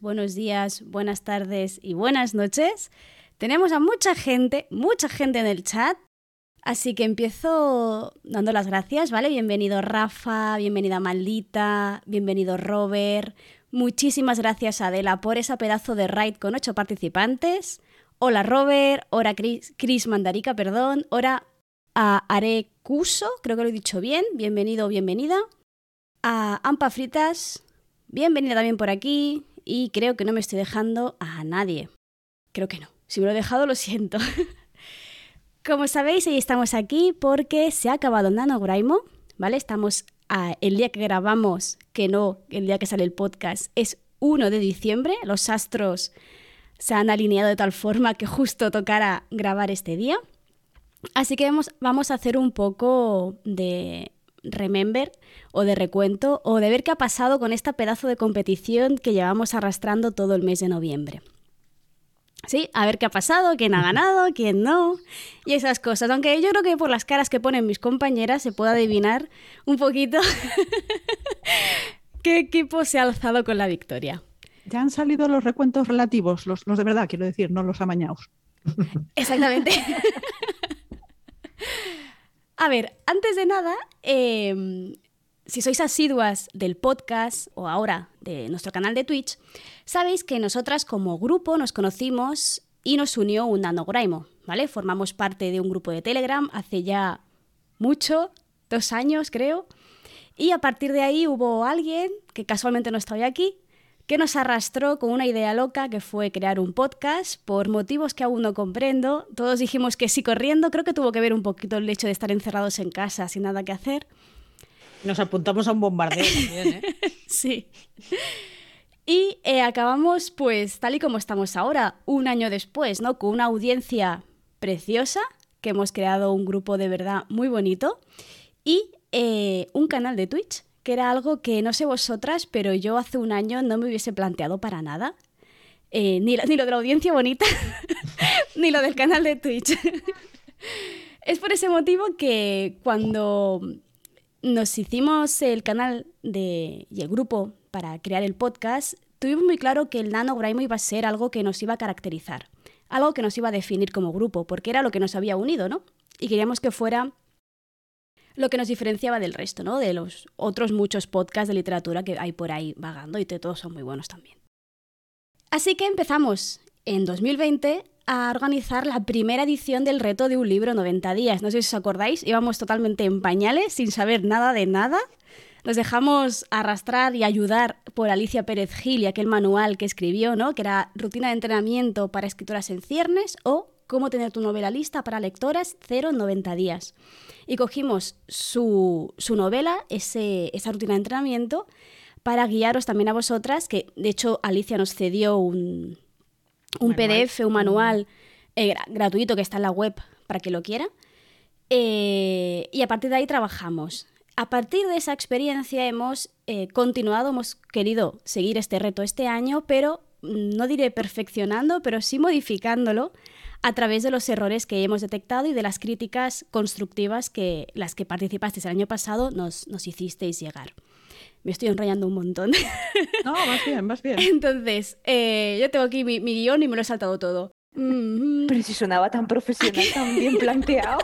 Buenos días, buenas tardes y buenas noches. Tenemos a mucha gente, mucha gente en el chat, así que empiezo dando las gracias, ¿vale? Bienvenido Rafa, bienvenida Maldita, bienvenido Robert. Muchísimas gracias Adela por esa pedazo de raid con ocho participantes. Hola Robert, hola Chris, Chris Mandarica, perdón, hola a Arecuso, creo que lo he dicho bien, bienvenido o bienvenida. A Ampa Fritas, bienvenida también por aquí y creo que no me estoy dejando a nadie. Creo que no. Si me lo he dejado, lo siento. Como sabéis, hoy estamos aquí porque se ha acabado NaNoWriMo, ¿vale? Estamos a el día que grabamos, que no el día que sale el podcast, es 1 de diciembre. Los astros se han alineado de tal forma que justo tocara grabar este día. Así que vamos a hacer un poco de remember o de recuento o de ver qué ha pasado con esta pedazo de competición que llevamos arrastrando todo el mes de noviembre. Sí, a ver qué ha pasado, quién ha ganado, quién no, y esas cosas. Aunque yo creo que por las caras que ponen mis compañeras se puede adivinar un poquito qué equipo se ha alzado con la victoria. Ya han salido los recuentos relativos, los, los de verdad, quiero decir, no los amañados. Exactamente. A ver, antes de nada, eh, si sois asiduas del podcast o ahora de nuestro canal de Twitch, sabéis que nosotras como grupo nos conocimos y nos unió un nanograimo, ¿vale? Formamos parte de un grupo de Telegram hace ya mucho, dos años creo, y a partir de ahí hubo alguien, que casualmente no estaba aquí, que nos arrastró con una idea loca que fue crear un podcast por motivos que aún no comprendo. Todos dijimos que sí corriendo, creo que tuvo que ver un poquito el hecho de estar encerrados en casa sin nada que hacer. Nos apuntamos a un bombardeo también, ¿eh? sí. Y eh, acabamos, pues, tal y como estamos ahora, un año después, ¿no? Con una audiencia preciosa, que hemos creado un grupo de verdad muy bonito, y eh, un canal de Twitch era algo que no sé vosotras, pero yo hace un año no me hubiese planteado para nada. Eh, ni, lo, ni, de la audiencia bonita, ni lo del canal de Twitch. es por ese motivo que cuando nos hicimos el canal de, y el grupo para crear el podcast, tuvimos muy claro que el Nano Grimo iba a ser algo que nos iba a caracterizar, algo que nos iba a definir como grupo, porque era lo que nos había unido, ¿no? Y queríamos que fuera lo que nos diferenciaba del resto, ¿no? De los otros muchos podcasts de literatura que hay por ahí vagando y que todos son muy buenos también. Así que empezamos en 2020 a organizar la primera edición del reto de un libro 90 días. No sé si os acordáis, íbamos totalmente en pañales, sin saber nada de nada. Nos dejamos arrastrar y ayudar por Alicia Pérez Gil y aquel manual que escribió, ¿no? Que era Rutina de entrenamiento para escritoras en ciernes o Cómo tener tu novela lista para lectoras 0 en 90 días y cogimos su, su novela, ese, esa rutina de entrenamiento, para guiaros también a vosotras, que de hecho Alicia nos cedió un, un PDF, un manual eh, gratuito que está en la web para que lo quiera. Eh, y a partir de ahí trabajamos. A partir de esa experiencia hemos eh, continuado, hemos querido seguir este reto este año, pero no diré perfeccionando, pero sí modificándolo a través de los errores que hemos detectado y de las críticas constructivas que las que participasteis el año pasado nos, nos hicisteis llegar. Me estoy enrollando un montón. No, más bien, más bien. Entonces, eh, yo tengo aquí mi, mi, guion y me lo he saltado todo. Mm -hmm. Pero si sonaba tan profesional, tan bien planteado.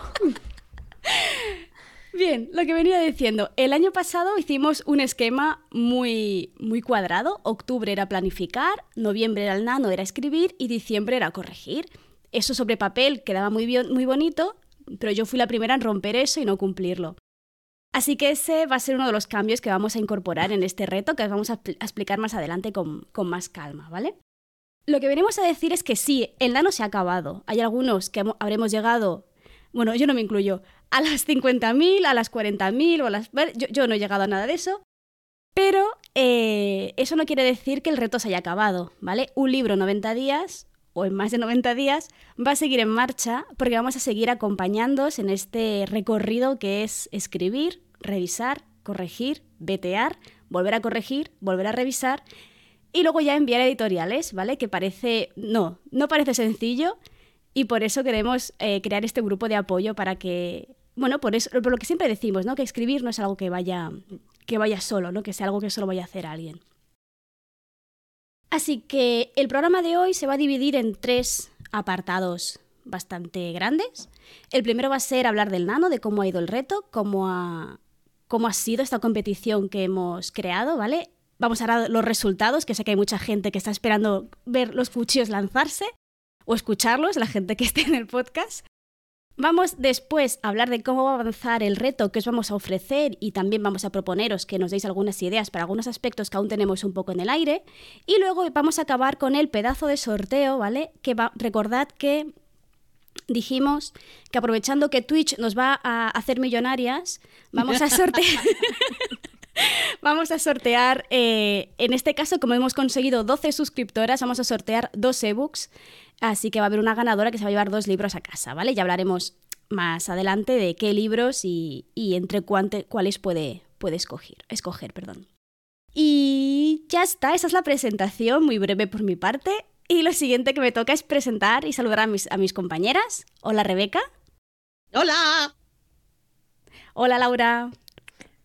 Bien, lo que venía diciendo, el año pasado hicimos un esquema muy, muy cuadrado. Octubre era planificar, noviembre era el nano, era escribir y diciembre era corregir. Eso sobre papel quedaba muy, bien, muy bonito, pero yo fui la primera en romper eso y no cumplirlo. Así que ese va a ser uno de los cambios que vamos a incorporar en este reto, que os vamos a, explicar más adelante con, con, más calma, ¿vale? Lo que venimos a decir es que sí, el nano se ha acabado. Hay algunos que habremos llegado, bueno, yo no me incluyo, a las 50.000, a las 40.000 o las... Yo, yo no he llegado a nada de eso, pero eh, eso no quiere decir que el reto se haya acabado, ¿vale? Un libro en 90 días o en más de 90 días va a seguir en marcha porque vamos a seguir acompañándoos en este recorrido que es escribir, revisar, corregir, vetear, volver a corregir, volver a revisar y luego ya enviar editoriales, ¿vale? Que parece, no, no parece sencillo y por eso queremos eh, crear este grupo de apoyo para que, bueno, por, eso, por lo que siempre decimos, ¿no? Que escribir no es algo que vaya, que vaya solo, ¿no? Que sea algo que solo vaya a hacer alguien. Así que el programa de hoy se va a dividir en tres apartados bastante grandes. El primero va a ser hablar del nano, de cómo ha ido el reto, cómo ha, cómo ha sido esta competición que hemos creado, ¿vale? Vamos a ver los resultados, que sé que hay mucha gente que está esperando ver los cuchillos lanzarse o escucharlos, la gente que esté en el podcast. Vamos después a hablar de cómo va a avanzar el reto que os vamos a ofrecer y también vamos a proponeros que nos deis algunas ideas para algunos aspectos que aún tenemos un poco en el aire. Y luego vamos a acabar con el pedazo de sorteo, ¿vale? Que va, recordad que dijimos que aprovechando que Twitch nos va a hacer millonarias, vamos a sortear. Vamos a sortear, eh, en este caso, como hemos conseguido 12 suscriptoras, vamos a sortear dos ebooks. Así que va a haber una ganadora que se va a llevar dos libros a casa, ¿vale? Ya hablaremos más adelante de qué libros y, y entre cuante- cuáles puede, puede escoger, escoger. Perdón. Y ya está, esa es la presentación, muy breve por mi parte. Y lo siguiente que me toca es presentar y saludar a mis, a mis compañeras. Hola Rebeca. ¡Hola! Hola Laura.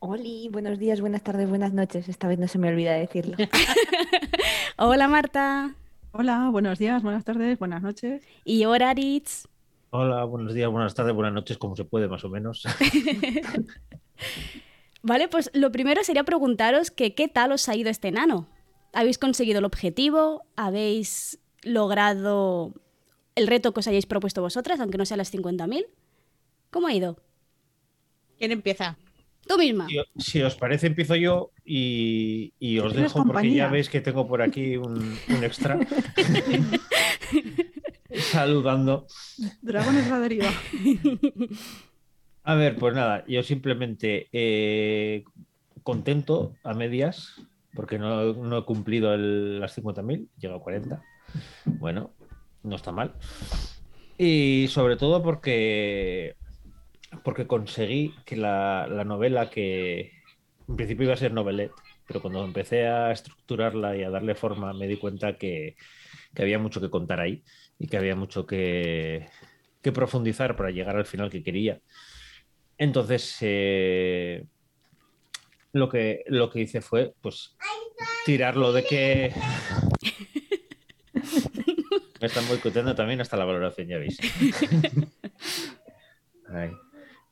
Oli, buenos días, buenas tardes, buenas noches. Esta vez no se me olvida decirlo. Hola Marta. Hola, buenos días, buenas tardes, buenas noches. Y ahora Aritz. Hola, buenos días, buenas tardes, buenas noches, como se puede más o menos. Vale, pues lo primero sería preguntaros que qué tal os ha ido este nano. ¿Habéis conseguido el objetivo? ¿Habéis logrado el reto que os hayáis propuesto vosotras, aunque no sea las 50.000? ¿Cómo ha ido? ¿Quién empieza? Tú misma. Si, si os parece, empiezo yo y, y os dejo porque ya veis que tengo por aquí un, un extra. Saludando. Dragones a la deriva. A ver, pues nada, yo simplemente eh, contento a medias, porque no, no he cumplido el- las 50.000, llego a 40. Bueno, no está mal. Y sobre todo porque, porque conseguí que la, la novela que en principio iba a ser novelette, pero cuando empecé a estructurarla y a darle forma me di cuenta que, que había mucho que contar ahí y que había mucho que, que profundizar para llegar al final que quería. Entonces, eh, lo, que, lo que hice fue, pues, tirarlo de que... Me están boicoteando también hasta la valoración, ya veis. Ay.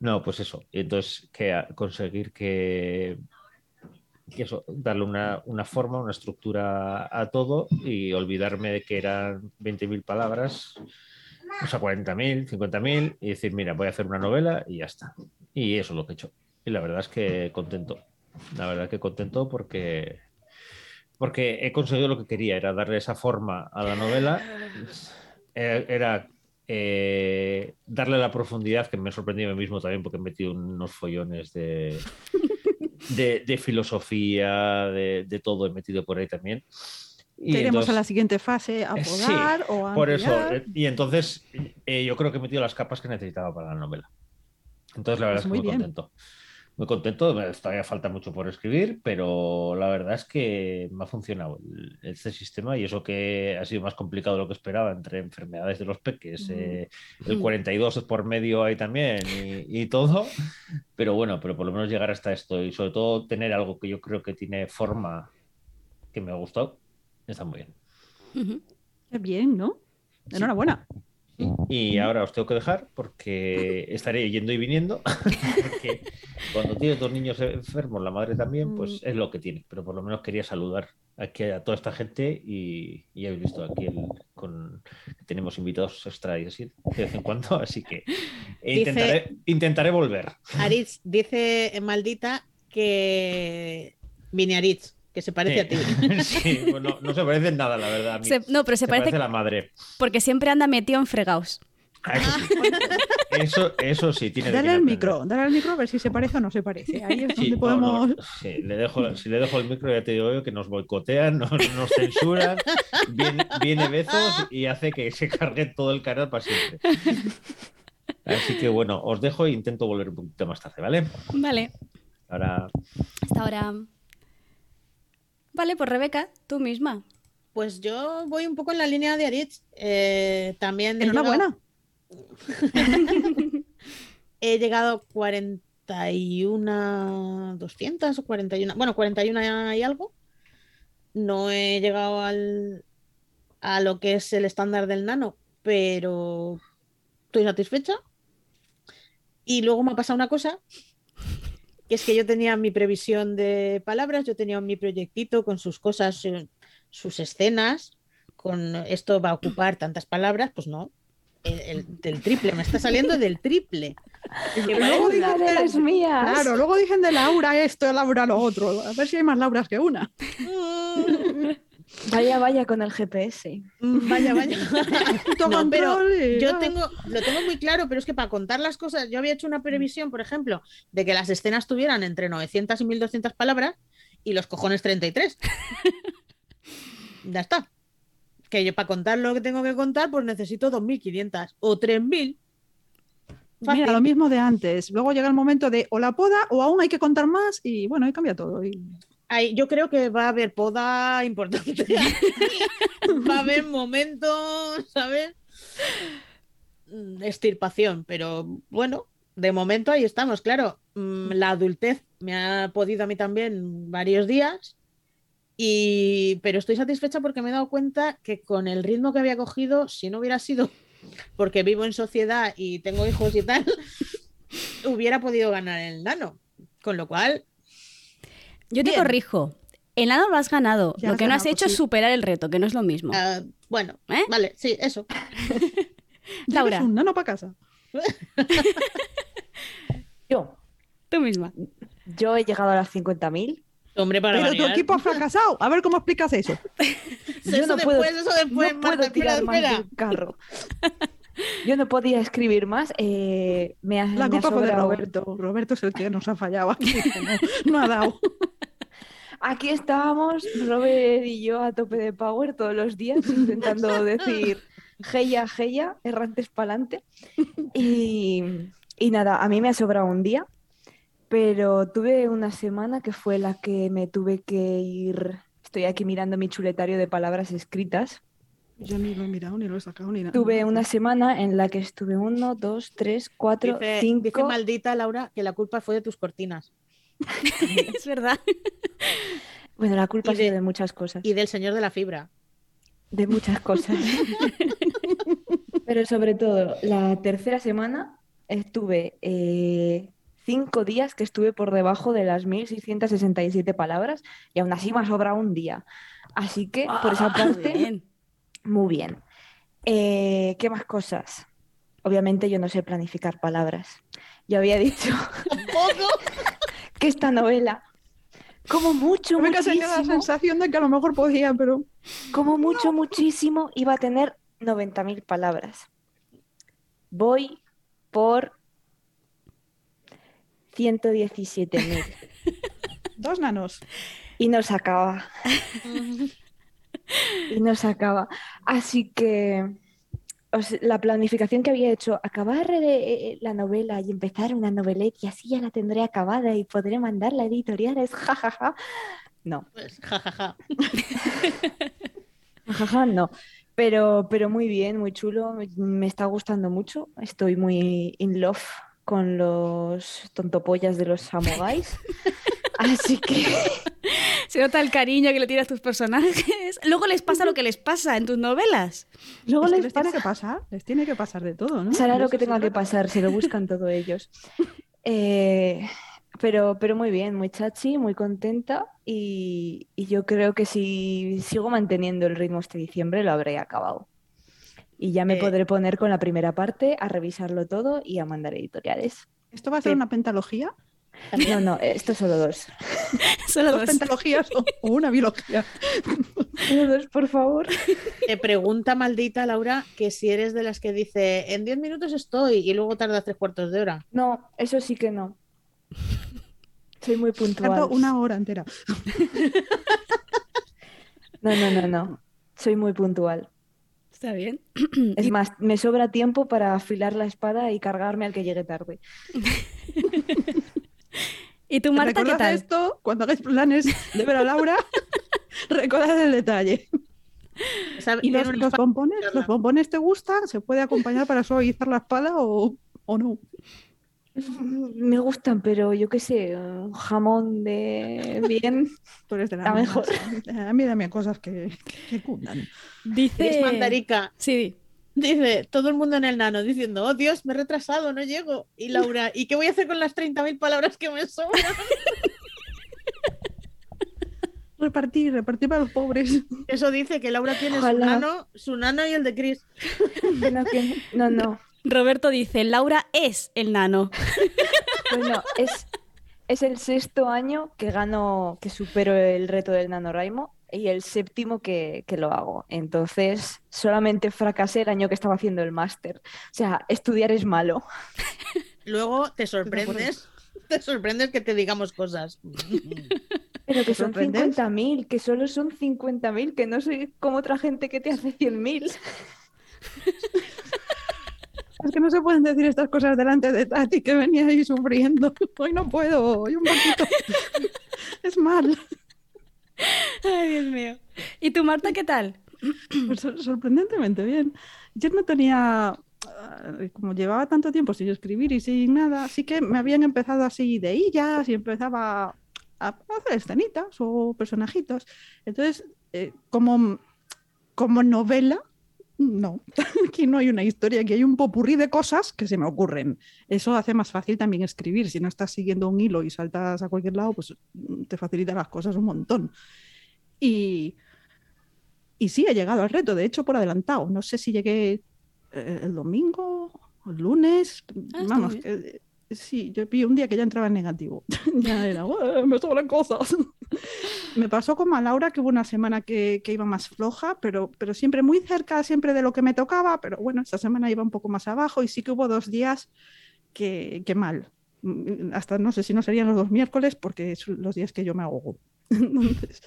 No, pues eso. Y entonces, que conseguir que, que eso, darle una, una forma, una estructura a todo y olvidarme de que eran 20.000 palabras, o sea, 40.000, 50.000, y decir, mira, voy a hacer una novela y ya está. Y eso es lo que he hecho. Y la verdad es que contento. La verdad que contento porque, porque he conseguido lo que quería, era darle esa forma a la novela. Eh, Era eh, darle la profundidad que me sorprendió a mí mismo también porque he metido unos follones de, de, de filosofía, de, de todo he metido por ahí también. Y Te iremos entonces- a la siguiente fase a Eh, sí, podar o a por eso, eh, y entonces eh, yo creo que he metido las capas que necesitaba para la novela. Entonces la verdad Pues es que muy muy bien. Muy contento, todavía falta mucho por escribir, pero la verdad es que me ha funcionado el- este sistema y eso que ha sido más complicado de lo que esperaba entre enfermedades de los peques, Mm. eh, el 42 por medio ahí también y, y todo, pero bueno, pero por lo menos llegar hasta esto y sobre todo tener algo que yo creo que tiene forma que me ha gustado, está muy bien. Qué bien, ¿no? Enhorabuena. Y ahora os tengo que dejar porque estaré yendo y viniendo. Porque cuando tienes dos niños enfermos, la madre también, pues es lo que tiene. Pero por lo menos quería saludar aquí a toda esta gente y, y habéis visto aquí el- con, tenemos invitados extra y así de vez en cuando. Así que intentaré, intentaré volver. Aritz dice maldita que vine Aritz, que se parece a ti. Sí, bueno, no se parece en nada, la verdad. a mí. Se- no, pero se, Se parece, parece a la madre. porque siempre anda metido en fregados. Ah, Eso sí, eso, sí tiene que Dale al micro, dale al micro a ver si se parece o no se parece. Ahí es Sí, donde no, podemos. no, sí, le dejo, si le dejo el micro, ya te digo yo que nos boicotean, nos, nos censuran, viene, viene Bezos y hace que se cargue todo el canal para siempre. Así que bueno, os dejo e intento volver un poquito más tarde, ¿vale? Vale, Ahora, hasta ahora. Vale, pues Rebeca, tú misma. Pues yo voy un poco en la línea de Aritz. Eh, también he Enhorabuena. llegado- he llegado a 41, 200 o 41, bueno, 41 y algo. No he llegado al, a lo que es el estándar del nano, pero estoy satisfecha. Y luego me ha pasado una cosa, que es que yo tenía mi previsión de palabras, yo tenía mi proyectito con sus cosas, eh, sus escenas, con esto va a ocupar tantas palabras, pues no. El, el- del triple, me está saliendo del triple. Luego Una de las mías. Claro, luego dicen de Laura esto, Laura lo otro. A ver si hay más Lauras que una. Vaya, vaya con el GPS. Vaya, vaya. Puto No, pero y- yo tengo, lo tengo muy claro, pero es que para contar las cosas, yo había hecho una previsión, por ejemplo, de que las escenas tuvieran entre 900 y 1200 palabras y los cojones 33. ya está. Que yo para contar lo que tengo que contar, pues necesito 2500 o 3000. Fácil. Mira, lo mismo de antes. Luego llega el momento de o la poda o aún hay que contar más y bueno, ahí cambia todo. Y... Ay, yo creo que va a haber poda importante. va a haber momentos, ¿sabes? Mm, Extirpación, pero bueno, de momento ahí estamos, claro. mm, La adultez me ha podido a mí también varios días, y, pero estoy satisfecha porque me he dado cuenta que con el ritmo que había cogido, si no hubiera sido porque vivo en sociedad y tengo hijos y tal, hubiera podido ganar el nano. Con lo cual, Yo te Bien. corrijo. El nano lo has ganado. Ya lo has que no has ganado, hecho es sí. superar el reto, que no es lo mismo. ah, bueno, ¿Eh? vale, sí, eso. Laura, un nano para casa. Yo, tú misma. yo he llegado a las 50.000. Hombre, para Pero tu variar. equipo ha fracasado. A ver cómo explicas eso. Yo Eso no después, puedo, eso después, no Marta, puedo espera, tirar más espera. del carro. Yo no podía escribir más. eh, me ha, La me culpa fue de Roberto. Roberto es el que nos ha fallado aquí. No, no ha dado. Aquí estábamos, Robert y yo a tope de power todos los días, intentando decir Heya, Heya, errantes pa'lante. Y, y nada, a mí me ha sobrado un día, pero tuve una semana que fue la que me tuve que ir. Estoy aquí mirando mi chuletario de palabras escritas. Yo ni lo he mirado, ni lo he sacado, ni nada. Tuve una semana en la que estuve uno, dos, tres, cuatro, Dice, cinco. dice maldita Laura que la culpa fue de tus cortinas es verdad. Bueno, la culpa ha sido de- de muchas cosas. y del señor de la fibra. De muchas cosas. Pero sobre todo, la tercera semana estuve eh, cinco días que estuve por debajo de las 1667 palabras y aún así me ha sobrado un día. Así que por esa parte, Bien. Muy bien. Eh, ¿qué más cosas? Obviamente yo no sé planificar palabras. Yo había dicho que esta novela, como mucho, Me tenía la muchísimo, sensación de que a lo mejor podía, pero como mucho, muchísimo, iba a tener 90.000 palabras. Voy por 117.000 dos nanos. y no se acaba. Y no se acaba. Así que la planificación que había hecho, acabar eh, la novela y empezar una novelette y así ya la tendré acabada y podré mandarla a editoriales, jajaja. No. Pues, jajaja. Jaja, no. Pero, pero muy bien, muy chulo. Me está gustando mucho. Estoy muy in love con los tontopollas de los samuráis. Así que Se nota el cariño que le tienes a tus personajes. Luego les pasa lo que les pasa en tus novelas. luego Es que les les tiene pasa- que pasar, les tiene que pasar de todo, ¿no? De lo que tenga que pasar, se lo buscan todos ellos. Eh, pero, pero muy bien, muy chachi, muy contenta y, y yo creo que si sigo manteniendo el ritmo este diciembre lo habré acabado. Y ya me Eh. podré poner con la primera parte a revisarlo todo y a mandar editoriales. ¿Esto va a ser Sí. una pentalogía? No, no, esto solo dos. Solo ¿Dos dos. pentalogías o, o una biología? Todos, por favor. Te pregunta maldita Laura que si eres de las que dice en 10 minutos estoy y luego tarda tres cuartos de hora. No, eso sí que no. Soy muy puntual. Tardo una hora entera. No, no, no, no. Soy muy puntual. Está bien. Es más, me sobra tiempo para afilar la espada y cargarme al que llegue tarde. ¿Y tú, Marta, qué tal? esto, cuando hagáis planes de ver a Laura, recordad el detalle. ¿Sabe- ¿Y los, los bombones? ¿Los bombones te gustan? ¿Se puede acompañar para suavizar la espada o, o no? Me gustan, pero yo qué sé, un jamón de bien. Tú eres de la Está mejor. A mí dame cosas que, que cundan. Dice... Es mandarica. Sí, Dice todo el mundo en el nano diciendo, oh Dios, me he retrasado, no llego. Y Laura, ¿y qué voy a hacer con las 30.000 palabras que me sobran? Repartir, repartir para los pobres. Eso dice que Laura tiene su nano, su nano y el de Chris. Que que no, no. Roberto dice, Laura es el nano. Bueno, es, es el sexto año que gano, que supero el reto del NaNoWriMo y el séptimo que, que lo hago. Entonces, solamente fracasé el año que estaba haciendo el máster. O sea, estudiar es malo. Luego te sorprendes, te sorprendes que te digamos cosas. Pero que ¿Te son sorprendes? 50.000, que solo son 50.000, que no soy como otra gente que te hace 100.000. Es que no se pueden decir estas cosas delante de Tati que venía ahí sufriendo. Hoy no puedo, hoy un poquito. Es mal. Ay, Dios mío. ¿Y tú, Marta, qué tal? Pues sor- sorprendentemente bien. Yo no tenía, ah, como llevaba tanto tiempo sin escribir y sin nada, sí que me habían empezado así de ellas y empezaba a hacer escenitas o personajitos. Entonces, eh, como, como novela, no. Aquí no hay una historia, aquí hay un popurrí de cosas que se me ocurren. Eso hace más fácil también escribir. Si no estás siguiendo un hilo y saltas a cualquier lado, pues te facilita las cosas un montón. Y, y sí, he llegado al reto, de hecho, por adelantado. No sé si llegué eh, el domingo el lunes. Ah, Vamos, que, sí, yo vi un día que ya entraba en negativo. ya era, "Ué, me sobran cosas. me pasó como a Laura, que hubo una semana que, que iba más floja, pero, pero siempre muy cerca, siempre de lo que me tocaba. Pero bueno, esta semana iba un poco más abajo y sí que hubo dos días que, que mal. Mm, Hasta no sé si no serían los dos miércoles, porque son los días que yo me ahogo. Entonces,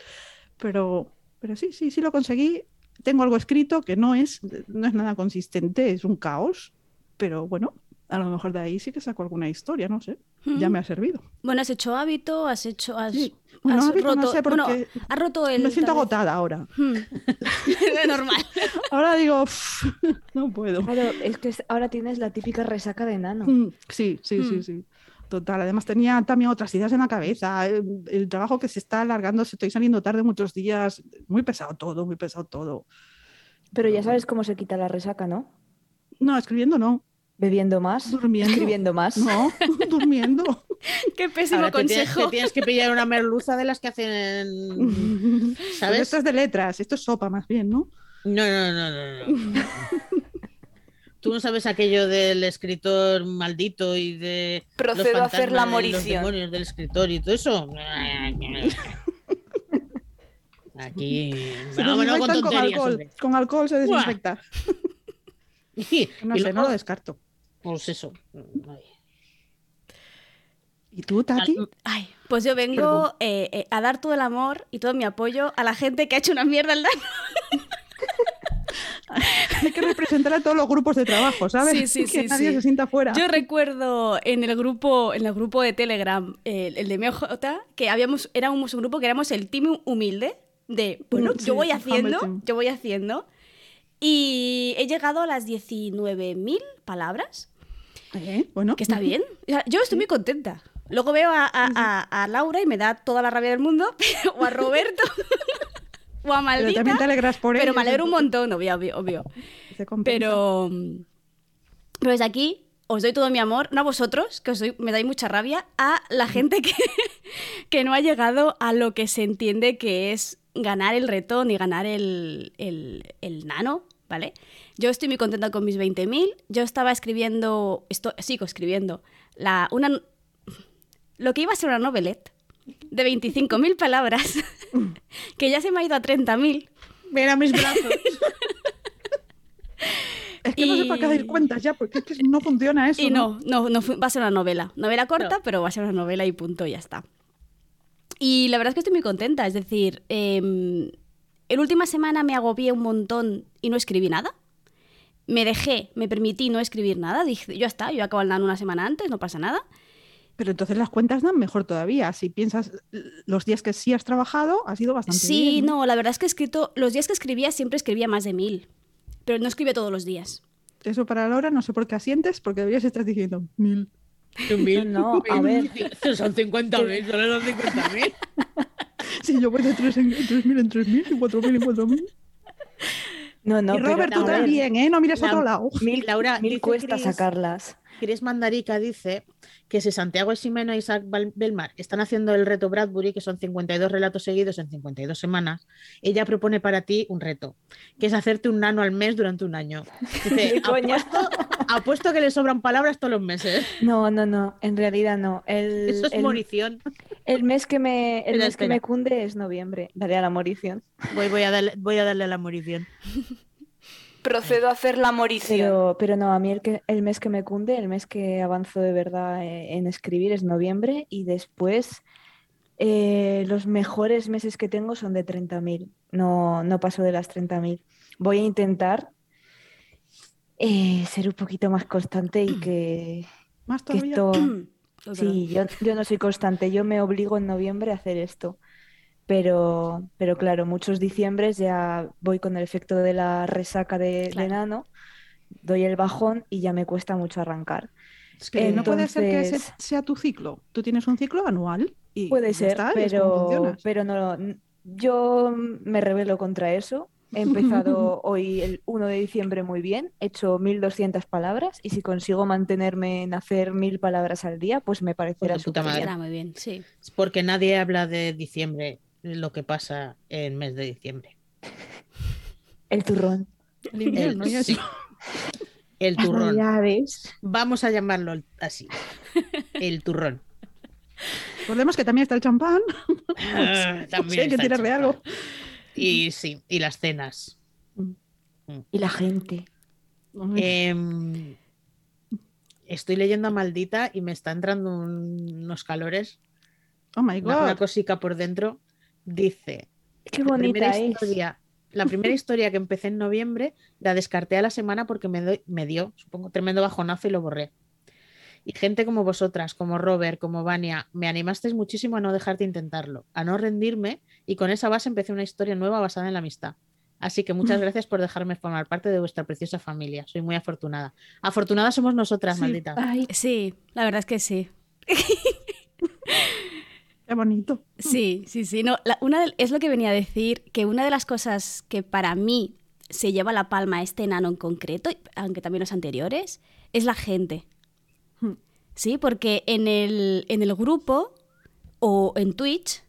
pero, pero sí, sí, sí lo conseguí. Tengo algo escrito que no es, no es nada consistente, es un caos, pero bueno, a lo mejor de ahí sí que saco alguna historia, no sé. Ya me ha servido. Bueno, has hecho hábito, has hecho... Has, Sí. Bueno, has hábito no roto... sé, bueno, has roto el... Me siento tal agotada ahora. Hmm. Normal. Ahora digo, "Uf, no puedo. Claro, es que ahora tienes la típica resaca de nano. Mm, Sí, sí, sí, Mm. sí. Total. Además tenía también otras ideas en la cabeza. El, el trabajo que se está alargando, se estoy saliendo tarde muchos días. Muy pesado todo, muy pesado todo. Pero ya sabes cómo se quita la resaca, ¿no? No, escribiendo no. Bebiendo más, Durmiendo. escribiendo más. No, durmiendo. Qué pésimo Ahora te tienes, consejo. te tienes que pillar una merluza de las que hacen... Pero ¿Sabes? esto es de letras, esto es sopa más bien, ¿no? No, no, no, no, no. Tú no sabes aquello del escritor maldito y de los Procedo a hacer la fantasmas y los morición. demonios del escritor y todo eso. Aquí. Se con desinfectan con alcohol. hombre. Con alcohol se desinfecta. Y, No y sé, no lo descarto. Pues eso. Ay. ¿Y tú, Tati? Ay, pues yo vengo eh, eh, a dar todo el amor y todo mi apoyo a la gente que ha hecho una mierda el daño. Hay que representar a todos los grupos de trabajo, ¿sabes? Sí, sí, que sí, nadie sí. se sienta fuera. Yo recuerdo en el grupo, en el grupo de Telegram, el, el de MJ, que habíamos, éramos un grupo que éramos el team humilde, de bueno, Mm, sí, yo voy haciendo, Hamilton. yo voy haciendo. Y he llegado a las 19.000 palabras, Eh, Bueno, que está bien. O sea, yo estoy muy contenta. Luego veo a, a- a- a Laura y me da toda la rabia del mundo, o a Roberto, o a Pero Maldita. también te alegras por Pero ellos, me alegro un montón, obvio, obvio, obvio. se. Pero, pero desde aquí os doy todo mi amor, no a vosotros, que os doy- me dais mucha rabia, a la gente que, que no ha llegado a lo que se entiende que es ganar el reto ni ganar el, el- el nano, ¿vale? Yo estoy muy contenta con mis 20.000. Yo estaba escribiendo, esto, sigo escribiendo, la, una, lo que iba a ser una novelette de 25.000 palabras, que ya se me ha ido a 30.000. Ven a mis brazos. Es que no sé para qué Y- cuentas ya, porque es que no funciona eso. Y no, no, no fu- va a ser una novela. Novela corta, No. pero va a ser una novela y punto, ya está. Y la verdad es que estoy muy contenta. Es decir, em, en última semana me agobié un montón y no escribí nada. Me dejé, me permití no escribir nada. Dije, ya está, yo acabo el nano una semana antes, no pasa nada. Pero entonces las cuentas dan mejor todavía. Si piensas los días que sí has trabajado, ha sido bastante Sí, bien. no, la verdad es que he escrito, los días que escribía siempre escribía más de mil. Pero no escribía todos los días. Eso para Laura, no sé por qué asientes, porque deberías estar diciendo mil. No, a ver. Son 50.000, solo son 50.000. Sí, yo voy de tres en tres mil en tres mil y cuatro mil en cuatro mil. No, no, y Robert, pero, tú también, ¿eh? No mires a La- otro lado. Mil, Laura, mil cuesta Chris- sacarlas. Chris Mandarica dice que si Santiago Ximeno e Isaac Bal- Belmar están haciendo el reto Bradbury, que son 52 relatos seguidos en 52 semanas, ella propone para ti un reto, que es hacerte un nano al mes durante un año. Dice, apuesto, apuesto que le sobran palabras todos los meses. No, no, no, en realidad no. El, Eso es el- morición. El mes que me, el mes que me cunde es noviembre. Daré a la morición. Voy, voy, a darle, voy a darle a la morición. Procedo a hacer la morición. Pero, pero no, a mí el, que, el mes que me cunde, el mes que avanzo de verdad eh, en escribir es noviembre y después eh, los mejores meses que tengo son de 30.000. No, no paso de las 30.000. Voy a intentar eh, ser un poquito más constante y que, Más que esto... Sí, yo, yo no soy constante, yo me obligo en noviembre a hacer esto. Pero, pero claro, muchos diciembres ya voy con el efecto de la resaca de, de Claro. nano, doy el bajón y ya me cuesta mucho arrancar. Es que no puede ser que ese sea tu ciclo. Tú tienes un ciclo anual y Puede ser, está, pero, pero no, yo me rebelo contra eso. He empezado hoy el 1 de diciembre muy bien, he hecho 1200 palabras y si consigo mantenerme en hacer mil palabras al día, pues me parecerá Pues puta madre. Muy bien, sí. Es porque nadie habla de diciembre, lo que pasa en mes de diciembre. El turrón. El invierno El, y eso. sí. El Las turrón. navidades. Vamos a llamarlo así. El turrón. Recordemos que también está el champán. Ah, también hay que tirarle algo. Y sí, y las cenas. Y la gente. Em, estoy leyendo a Maldita y me está entrando un- unos calores, oh my una, una god. cosica por dentro. Dice, Qué la primera bonita es. historia, la primera historia que empecé en noviembre la descarté a la semana porque me, doy- me dio, supongo, tremendo bajonazo y lo borré. Y gente como vosotras, como Robert, como Vania, me animasteis muchísimo a no dejarte intentarlo, a no rendirme y con esa base empecé una historia nueva basada en la amistad. Así que muchas gracias por dejarme formar parte de vuestra preciosa familia. Soy muy afortunada. Afortunadas somos nosotras, Sí. maldita. Ay, Sí, la verdad es que sí. Qué bonito. Sí, sí, sí. No, la- una de- es lo que venía a decir, que una de las cosas que para mí se lleva la palma a este enano en concreto, aunque también los anteriores, es la gente. Sí, porque en el, en el grupo o en Twitch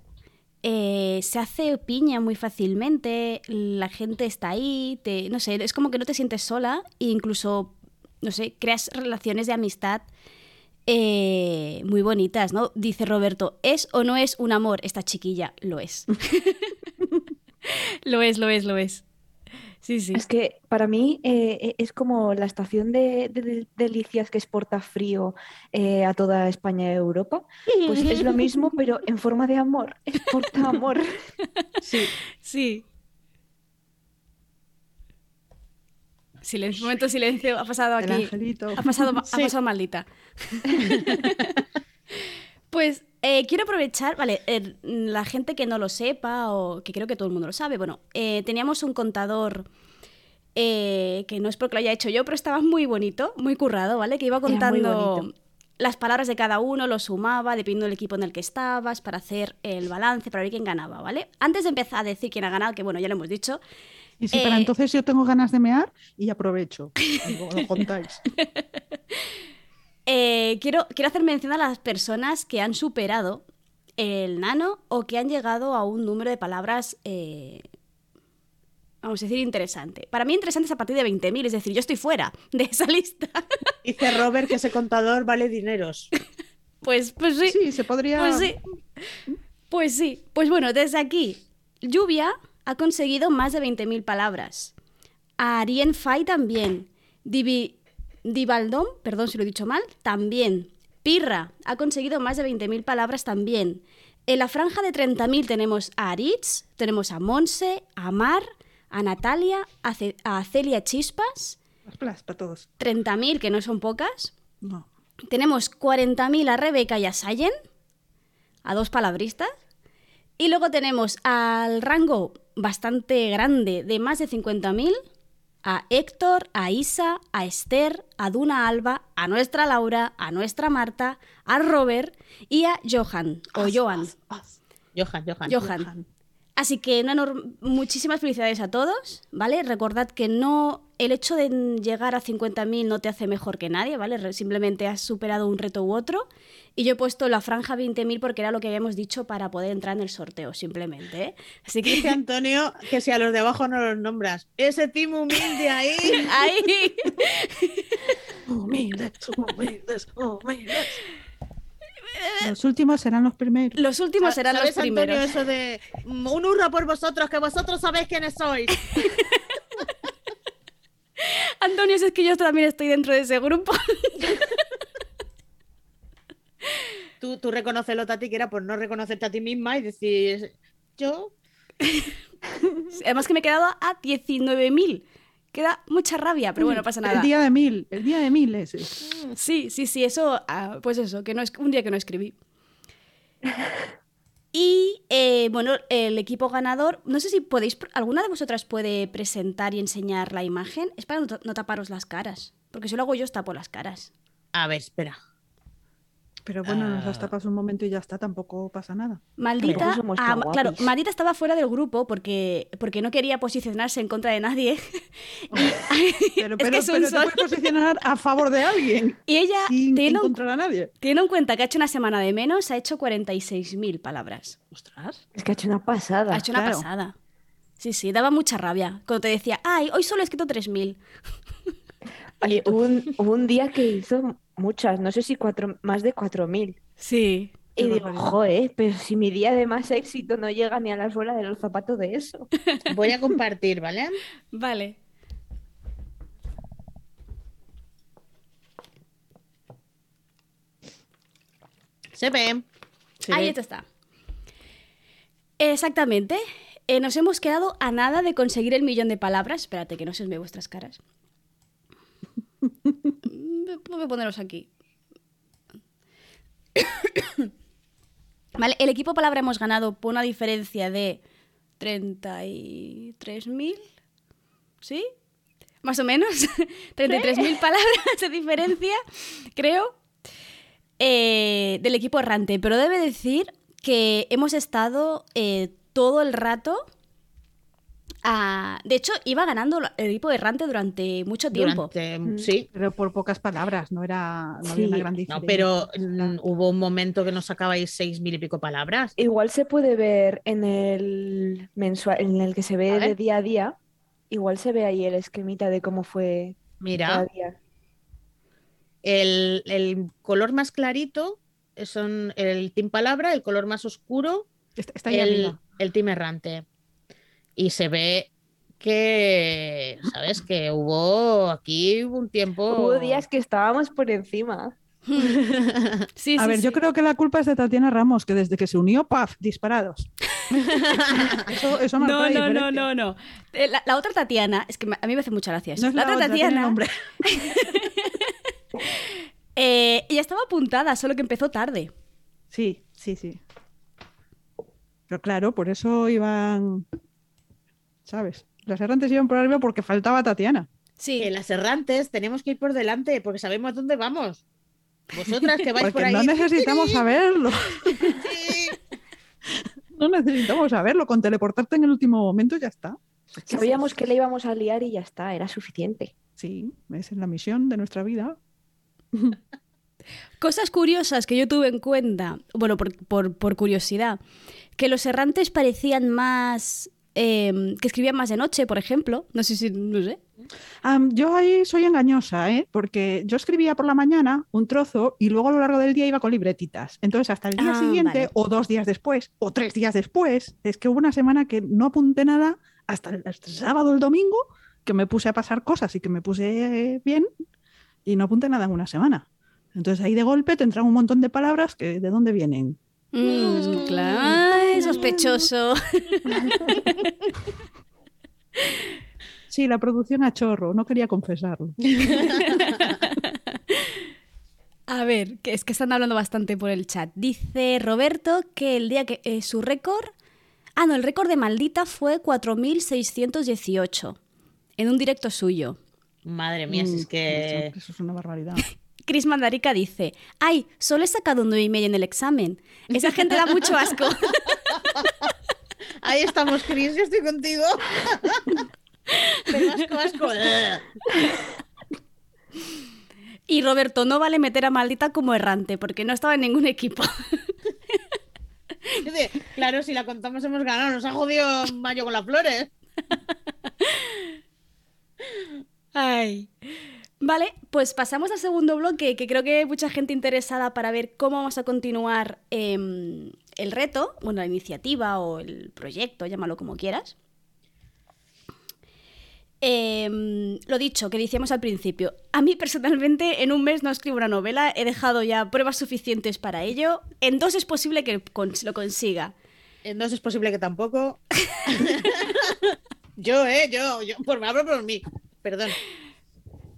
eh, se hace piña muy fácilmente, la gente está ahí, te, no sé, es como que no te sientes sola e incluso, no sé, creas relaciones de amistad eh, muy bonitas, ¿no? Dice Roberto, ¿es o no es un amor esta chiquilla? Lo es. lo es, lo es, lo es. Sí, sí. Es que para mí eh, eh, es como la estación de, de- de delicias que exporta frío eh, a toda España y Europa. Pues es lo mismo, pero en forma de amor. Exporta amor. Sí, Sí. Silencio, un momento de silencio, ha pasado aquí. Ha pasado, ha Sí. pasado maldita. pues eh, quiero aprovechar, vale, eh, la gente que no lo sepa o que creo que todo el mundo lo sabe, bueno, eh, teníamos un contador que no es porque lo haya hecho yo, pero estaba muy bonito, muy currado, ¿vale? Que iba contando las palabras de cada uno, lo sumaba, dependiendo del equipo en el que estabas, para hacer el balance, para ver quién ganaba, ¿vale? Antes de empezar a decir quién ha ganado, que bueno, ya lo hemos dicho, Y si para eh, entonces yo tengo ganas de mear y aprovecho. Lo contáis. Eh, quiero, quiero hacer mención a las personas que han superado el nano o que han llegado a un número de palabras, eh, vamos a decir, interesante. Para mí interesante es a partir de 20.000, es decir, yo estoy fuera de esa lista. dice Robert que ese contador vale dineros. Pues, pues sí, Sí, se podría. pues sí. Pues sí. Pues bueno, desde aquí, Lluvia ha conseguido más de 20.000 palabras. Arien Fai también. Divi, Divaldom, perdón si lo he dicho mal, también. Pirra ha conseguido más de 20.000 palabras también. En la franja de 30.000 tenemos a Aritz, tenemos a Monse, a Mar, a Natalia, a, Ce- a Celia Chispas, para todos. 30.000 que no son pocas. No. Tenemos 40.000 a Rebeca y a Sayen, a dos palabristas. Y luego tenemos al rango bastante grande de más de 50.000 a Héctor, a Isa, a Esther, a Duna Alba, a nuestra Laura, a nuestra Marta, a Robert y a Johan o Johan. Johan, Johan. Johan. Así que una muchísimas felicidades a todos, ¿vale? Recordad que no el hecho de llegar a 50.000 no te hace mejor que nadie, ¿vale? Simplemente has superado un reto u otro. Y yo he puesto la franja 20.000 porque era lo que habíamos dicho para poder entrar en el sorteo, simplemente. ¿eh? Así Dice que Antonio que si a los de abajo no los nombras. Ese team humilde ahí. ahí. Humildes, humildes, humildes. Los últimos serán los primeros. Los últimos serán los ¿Sabes, Antonio, primeros. eso de "Mm, un hurra por vosotros, que vosotros sabéis quiénes sois? Antonio, si es que yo también estoy dentro de ese grupo. Tú, tú reconocelo, Tati, que era por no reconocerte a ti misma y decir, yo Además que me he quedado a 19.000. Queda mucha rabia, pero bueno, no pasa nada. El día de mil, el día de mil ese. Sí, sí, sí, eso, ah, pues eso, que no es un día que no escribí. Y eh, bueno, el equipo ganador, no sé si podéis, alguna de vosotras puede presentar y enseñar la imagen. Es para no, no taparos las caras, porque si lo hago yo os tapo las caras. A ver, espera. Pero bueno, nos Ah. las tapas un momento y ya está, tampoco pasa nada. Maldita, ah, claro. Maldita estaba fuera del grupo porque, porque no quería posicionarse en contra de nadie. Pero, Es que pero, es un pero te sol. puedes posicionar a favor de alguien Y ella, sin teniendo, encontrar a nadie. teniendo en cuenta que ha hecho una semana de menos, ha hecho 46.000 palabras. Ostras. Es que ha hecho una pasada. Ha hecho una claro. pasada. Sí, sí, daba mucha rabia. Cuando te decía, ay, hoy solo he escrito 3.000. Oye, hubo un, hubo un día que hizo muchas, no sé si cuatro, más de 4.000. Sí. Y digo, joder, pero si mi día de más éxito no llega ni a la suela de los zapatos de eso. Voy a compartir, ¿vale? Vale. Se ve. Se Ahí ve. está. Exactamente. Eh, nos hemos quedado a nada de conseguir el millón de palabras. Espérate, que no se os ve vuestras caras. Voy a poneros aquí. Vale, el equipo palabra hemos ganado por una diferencia de 33.000. ¿Sí? Más o menos. 33.000 palabras de diferencia, creo eh, del equipo errante, pero debe decir que hemos estado eh, todo el rato. A- De hecho, iba ganando el equipo errante durante mucho tiempo. Durante- sí. Pero por pocas palabras, no era no Sí. había una gran No, pero mm, hubo un momento que nos sacabais seis mil y pico palabras. Igual se puede ver en el mensual, en el que se ve de día a día. Igual se ve ahí el esquemita de cómo fue cada Mira, día. el, el color más clarito son el team palabra, el color más oscuro, Está, está ahí el, arriba. el team errante. Y se ve que, ¿sabes? Que hubo aquí hubo un tiempo. Hubo días que estábamos por encima. Sí, A sí, ver, yo creo que la culpa es de Tatiana Ramos, que desde que se unió, ¡paf! disparados. Eso, eso No, no, no, no, no. Eh, La, la otra Tatiana, es que a mí me hace mucha gracia eso. No es la, la otra otra, tiene Tatiana, nombre. eh, ella estaba apuntada, solo que empezó tarde. Sí, sí, sí. Pero claro, por eso iban, ¿sabes? Las errantes iban por arriba porque faltaba Tatiana. Sí. Que las errantes tenemos que ir por delante porque sabemos dónde vamos. Vosotras que vais por ahí. no necesitamos saberlo. Sí. No necesitamos saberlo. Con teleportarte en el último momento ya está. Sabíamos que le íbamos a liar y ya está, era suficiente. Sí, esa es la misión de nuestra vida. Cosas curiosas que yo tuve en cuenta, bueno, por, por- por curiosidad, que los errantes parecían más... eh, que escribían más de noche, por ejemplo. No sé si, no sé. Am, yo ahí soy engañosa, ¿eh? porque yo escribía por la mañana un trozo y luego a lo largo del día iba con libretitas. Entonces, hasta el día Ah, siguiente, vale. o dos días después, o tres días después, es que hubo una semana que no apunté nada hasta el, hasta el sábado o el domingo, que me puse a pasar cosas y que me puse eh, bien y no apunté nada en una semana. Entonces ahí de golpe te entran un montón de palabras que de dónde vienen. Mm, claro. Ay, sospechoso. Sí, la producción a chorro, no quería confesarlo. A ver, que es que están hablando bastante por el chat. Dice Roberto que el día que eh, su récord. Ah, no, el récord de maldita fue 4618 en un directo suyo. Madre mía, si es Mm, que. Eso, eso es una barbaridad. Chris Mandarica dice: Ay, solo he sacado un 9 y medio en el examen. Esa gente da mucho asco. Ahí estamos, Chris, yo estoy contigo. Pero asco, asco. Y Roberto, no vale meter a maldita como errante, porque no estaba en ningún equipo. Claro, si la contamos hemos ganado, nos ha jodido Mayo con las flores. Ay. Vale, pues pasamos al segundo bloque, que creo que hay mucha gente interesada para ver cómo vamos a continuar em, el reto, bueno, la iniciativa o el proyecto, llámalo como quieras. Em, lo dicho, que decíamos al principio, a mí personalmente en un mes no escribo una novela, he dejado ya pruebas suficientes para ello, en dos es posible que lo consiga. En dos es posible que tampoco. yo, eh, yo, yo, por me hablo por mí. Perdón.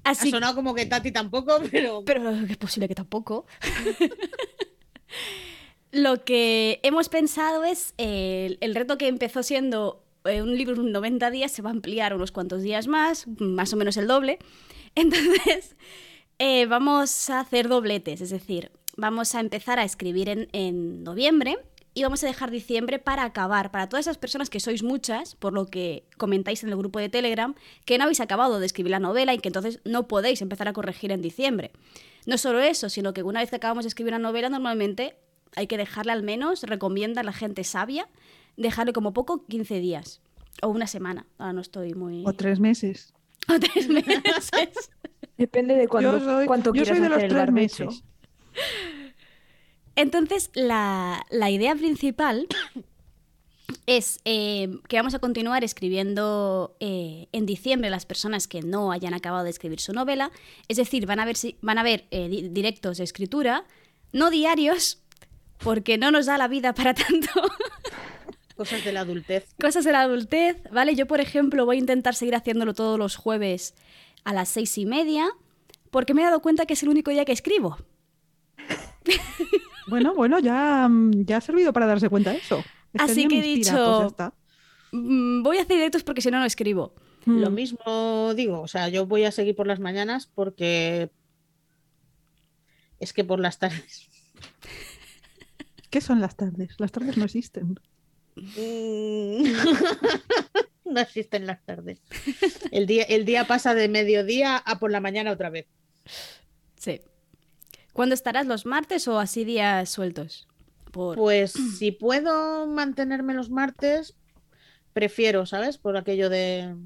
Así Ha sonado como que Tati tampoco, pero. Pero es posible que tampoco. Lo que hemos pensado es eh, el, reto que empezó siendo eh, un libro en 90 días se va a ampliar unos cuantos días más, más o menos el doble. Entonces, eh, vamos a hacer dobletes, es decir, vamos a empezar a escribir en, en noviembre y vamos a dejar diciembre para acabar. Para todas esas personas que sois muchas, por lo que comentáis en el grupo de Telegram, que no habéis acabado de escribir la novela y que entonces no podéis empezar a corregir en diciembre. No solo eso, sino que una vez que acabamos de escribir una novela, normalmente hay que dejarle al menos, recomienda a la gente sabia, dejarle como poco 15 días o una semana. Ahora no estoy muy... O tres meses. o tres meses. Depende de cuánto, yo soy, cuánto yo quieras soy de los hacer tres barbecho. meses. Entonces, la, la idea principal es eh, que vamos a continuar escribiendo eh, en diciembre las personas que no hayan acabado de escribir su novela. Es decir, van a ver, si, van a ver eh, di- directos de escritura, no diarios, porque no nos da la vida para tanto. Cosas de la adultez. Cosas de la adultez, ¿vale? Yo, por ejemplo, voy a intentar seguir haciéndolo todos los jueves a las seis y media, porque me he dado cuenta que es el único día que escribo. Bueno, bueno, ya, ya ha servido para darse cuenta de eso. Este Así que he dicho- pues ya está. Mm, Voy a hacer directos porque si no, no escribo. Lo Mm. mismo digo, o sea, yo voy a seguir por las mañanas porque es que por las tardes. ¿Qué son las tardes? Las tardes no existen. Mm. no existen las tardes. El día, el día pasa de mediodía a por la mañana otra vez. Sí. ¿Cuándo estarás los martes o así días sueltos? Por... Pues si puedo mantenerme los martes, prefiero, ¿sabes? Por aquello de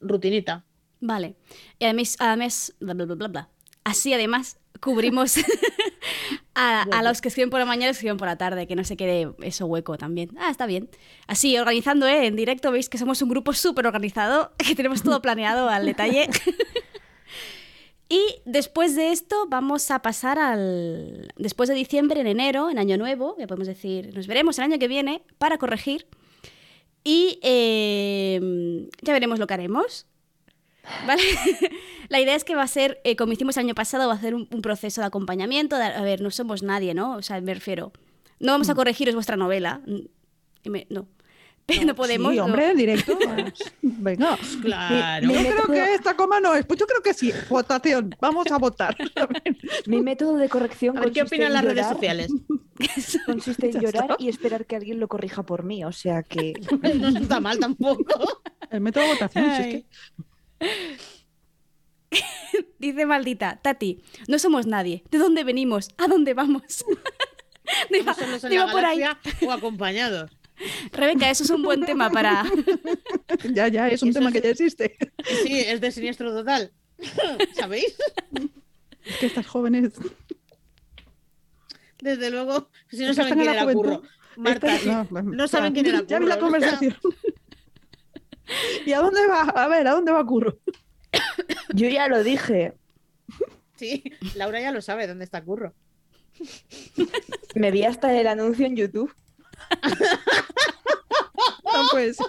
rutinita. Vale. Y además, además bla, bla, bla, bla, bla. Así además cubrimos a, los que escriben por la mañana y escriben por la tarde, que no se quede eso hueco también. Ah, está bien. Así, organizando, ¿eh? En directo veis que somos un grupo súper organizado, que tenemos todo planeado al detalle. Y después de esto vamos a pasar al... Después de diciembre, en enero, en Año Nuevo, ya podemos decir, nos veremos el año que viene para corregir. Y eh, ya veremos lo que haremos. ¿Vale? La idea es que va a ser, eh, como hicimos el año pasado, va a ser un, un proceso de acompañamiento. de- a ver, no somos nadie, ¿no? O sea, me refiero. No vamos a corregiros vuestra novela. Mm, y me- no. No, podemos. Sí, no. hombre, en directo. Venga. Claro. Mi Yo creo método- que esta coma no es. Pues yo creo que sí. Votación. Vamos a votar. Mi método de corrección A ver qué opinan las redes sociales. Consiste en llorar y esperar que alguien lo corrija por mí. O sea que No está mal tampoco. El método de votación. si es que- Dice maldita, Tati, no somos nadie. ¿De dónde venimos? ¿A dónde vamos? Diva, ¿Vamos solos en diva la por ahí. o acompañados? Rebeca, eso es un buen tema para, Ya, ya, es un Eso tema es- que ya existe. Sí, es de siniestro total. ¿Sabéis? Es que estas jóvenes. Desde luego, si no saben quién la era. Curro. Marta, no, no saben quién era Ya vi la Curro, o sea. conversación. ¿Y a dónde va? A ver, ¿a dónde va Curro? Yo ya lo dije. sí, Laura ya lo sabe dónde está Curro. Me vi hasta el anuncio en YouTube. No puede ser.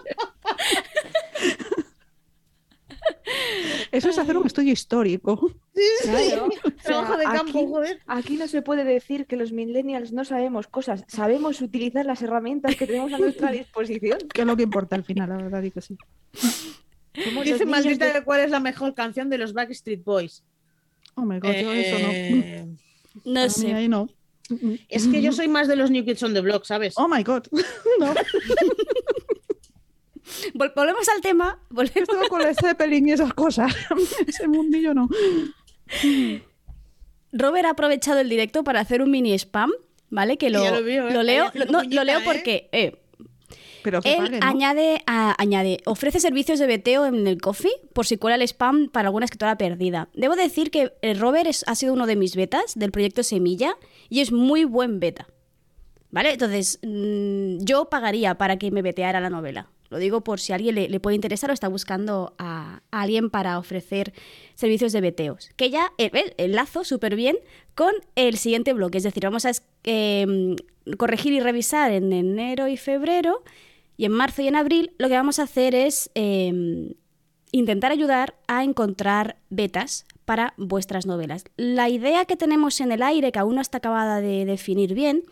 Eso es hacer un estudio histórico. Claro. O sea, Trabajo de campo, aquí- joder. Aquí no se puede decir que los millennials no sabemos cosas, sabemos utilizar las herramientas que tenemos a nuestra disposición. Que es lo que importa al final, la verdad, y que sí. Los Dice maldita de- cuál es la mejor canción de los Backstreet Boys. Oh my god, yo eso no. Eh, No A mí sé. ahí no. Es que yo soy más de los New Kids on the Block, ¿sabes? Oh my god. No, Vol- volvemos al tema. Volvemos. esto con el Zeppelin y esas cosas. Ese mundillo no. Robert ha aprovechado el directo para hacer un mini spam, ¿vale? Que lo, Ya lo veo, ¿eh? lo leo, lo- no, cuñita, lo leo ¿eh? porque eh, Pero que él añade, a- añade, ofrece servicios de veteo en el coffee por si cuela el spam para alguna escritora perdida. Debo decir que Robert es- ha sido uno de mis betas del proyecto Semilla y es muy buen beta. ¿Vale? Entonces, mm, yo pagaría para que me veteara la novela. Lo digo por si a alguien le, le puede interesar o está buscando a, alguien para ofrecer servicios de veteos. Que ya eh, enlazo súper bien con el siguiente bloque. Es decir, vamos a eh, corregir y revisar en enero y febrero. Y en marzo y en abril lo que vamos a hacer es eh, intentar ayudar a encontrar betas para vuestras novelas. La idea que tenemos en el aire, que aún no está acabada de definir bien,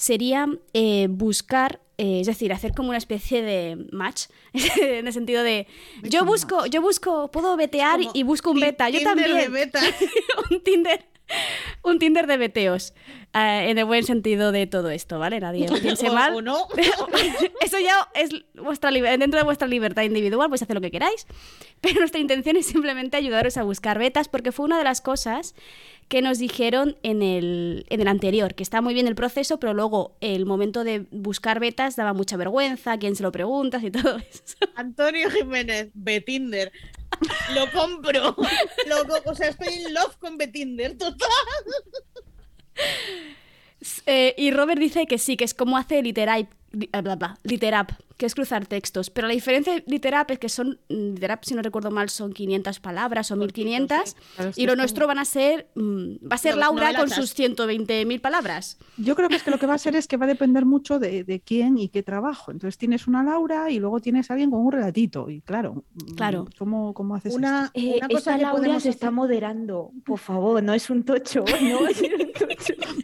sería eh, buscar, eh, es decir, hacer como una especie de match, en el sentido de yo busco, yo busco, puedo vetear Como y busco un beta, yo Tinder de también. beta. un Tinder. Un Tinder de veteos. eh, en el buen sentido de todo esto, ¿vale? Nadie piense mal. o no. Eso ya es vuestra dentro de vuestra libertad individual, podéis hacer lo que queráis. Pero nuestra intención es simplemente ayudaros a buscar betas, porque fue una de las cosas que nos dijeron en el, en el anterior, que está muy bien el proceso, pero luego el momento de buscar betas daba mucha vergüenza, quién se lo preguntas y todo eso. Antonio Jiménez, Betinder. Lo compro. Lo o sea, estoy en love con Betinder, total. Eh, y Robert dice que sí, que es como hace ah, bla, bla, Literap, que es cruzar textos. Pero la diferencia de Literap es que son, mm, Literap, si no recuerdo mal, son 500 palabras o 1500. Claro, es que Y lo es nuestro van a ser, mm, va a ser No- Laura con sus 120.000 palabras. Yo creo que es que lo que va a ser es que va a depender mucho de, de quién y qué trabajo. Entonces tienes una Laura y luego tienes a alguien con un relatito. Y claro, mm, Claro. ¿cómo, cómo haces Una, Eh, una cosa esta que Laura podemos se está moderando. Por favor, no es un tocho. No un?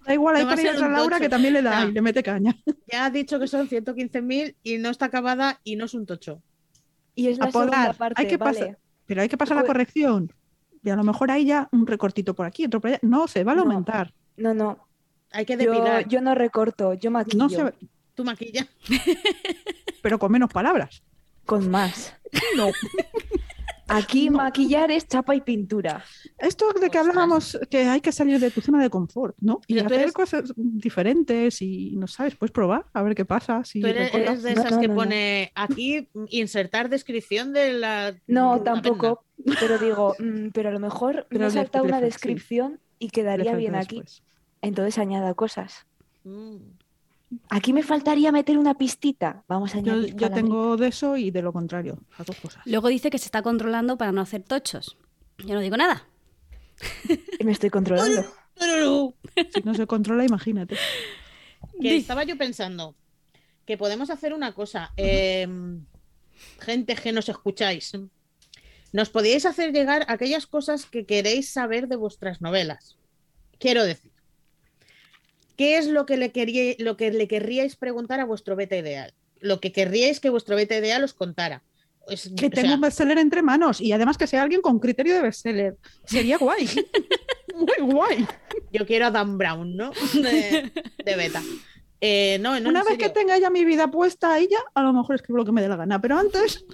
Da igual, hay No va a otra Laura tocho. que también le da Ah. y le mete caña. Ya ha dicho que son 115.000 y no está acabada y no es un tocho. Y es la segunda parte, Hay que vale. pasar- Pero hay que pasar la corrección. Y a lo mejor hay ya un recortito por aquí, otro por allá. No, se va a No. aumentar. No, no. Hay que depilar. yo no recorto, yo maquillo. No se, Tu maquilla. pero con menos palabras. Con más. No. Aquí maquillar es chapa y pintura. Esto de que hablábamos, que hay que salir de tu zona de confort, ¿no? Y hacer eres- cosas diferentes y no sabes, puedes probar a ver qué pasa. Si Tú eres, de No, esas no, que no, no. pone aquí insertar descripción de la. No, de tampoco. Pero digo, mm, pero a lo mejor Pero me salta una sí. descripción y quedaría bien aquí. Entonces añada cosas. Mm. Aquí me faltaría meter una pistita. Vamos a Yo, añadir yo palabras. tengo de eso y de lo contrario, las dos cosas. Luego dice que se está controlando para no hacer tochos. Yo no digo nada. Me estoy controlando. Si no se controla, imagínate. Que estaba yo pensando que podemos hacer una cosa. eh, gente que nos escucháis, nos podíais hacer llegar aquellas cosas que queréis saber de vuestras novelas. Quiero decir, ¿qué es lo que le, quería, lo que le querríais preguntar a vuestro beta ideal? Lo que querríais que vuestro beta ideal os contara. Es- Que o tengo sea, un bestseller entre manos y además que sea alguien con criterio de bestseller. Sería guay. Muy guay. yo quiero a Dan Brown, ¿no? De, de beta. Eh, no, no, Una vez que tenga ya mi vida puesta ahí ya, a lo mejor escribo lo que me dé la gana. Pero antes,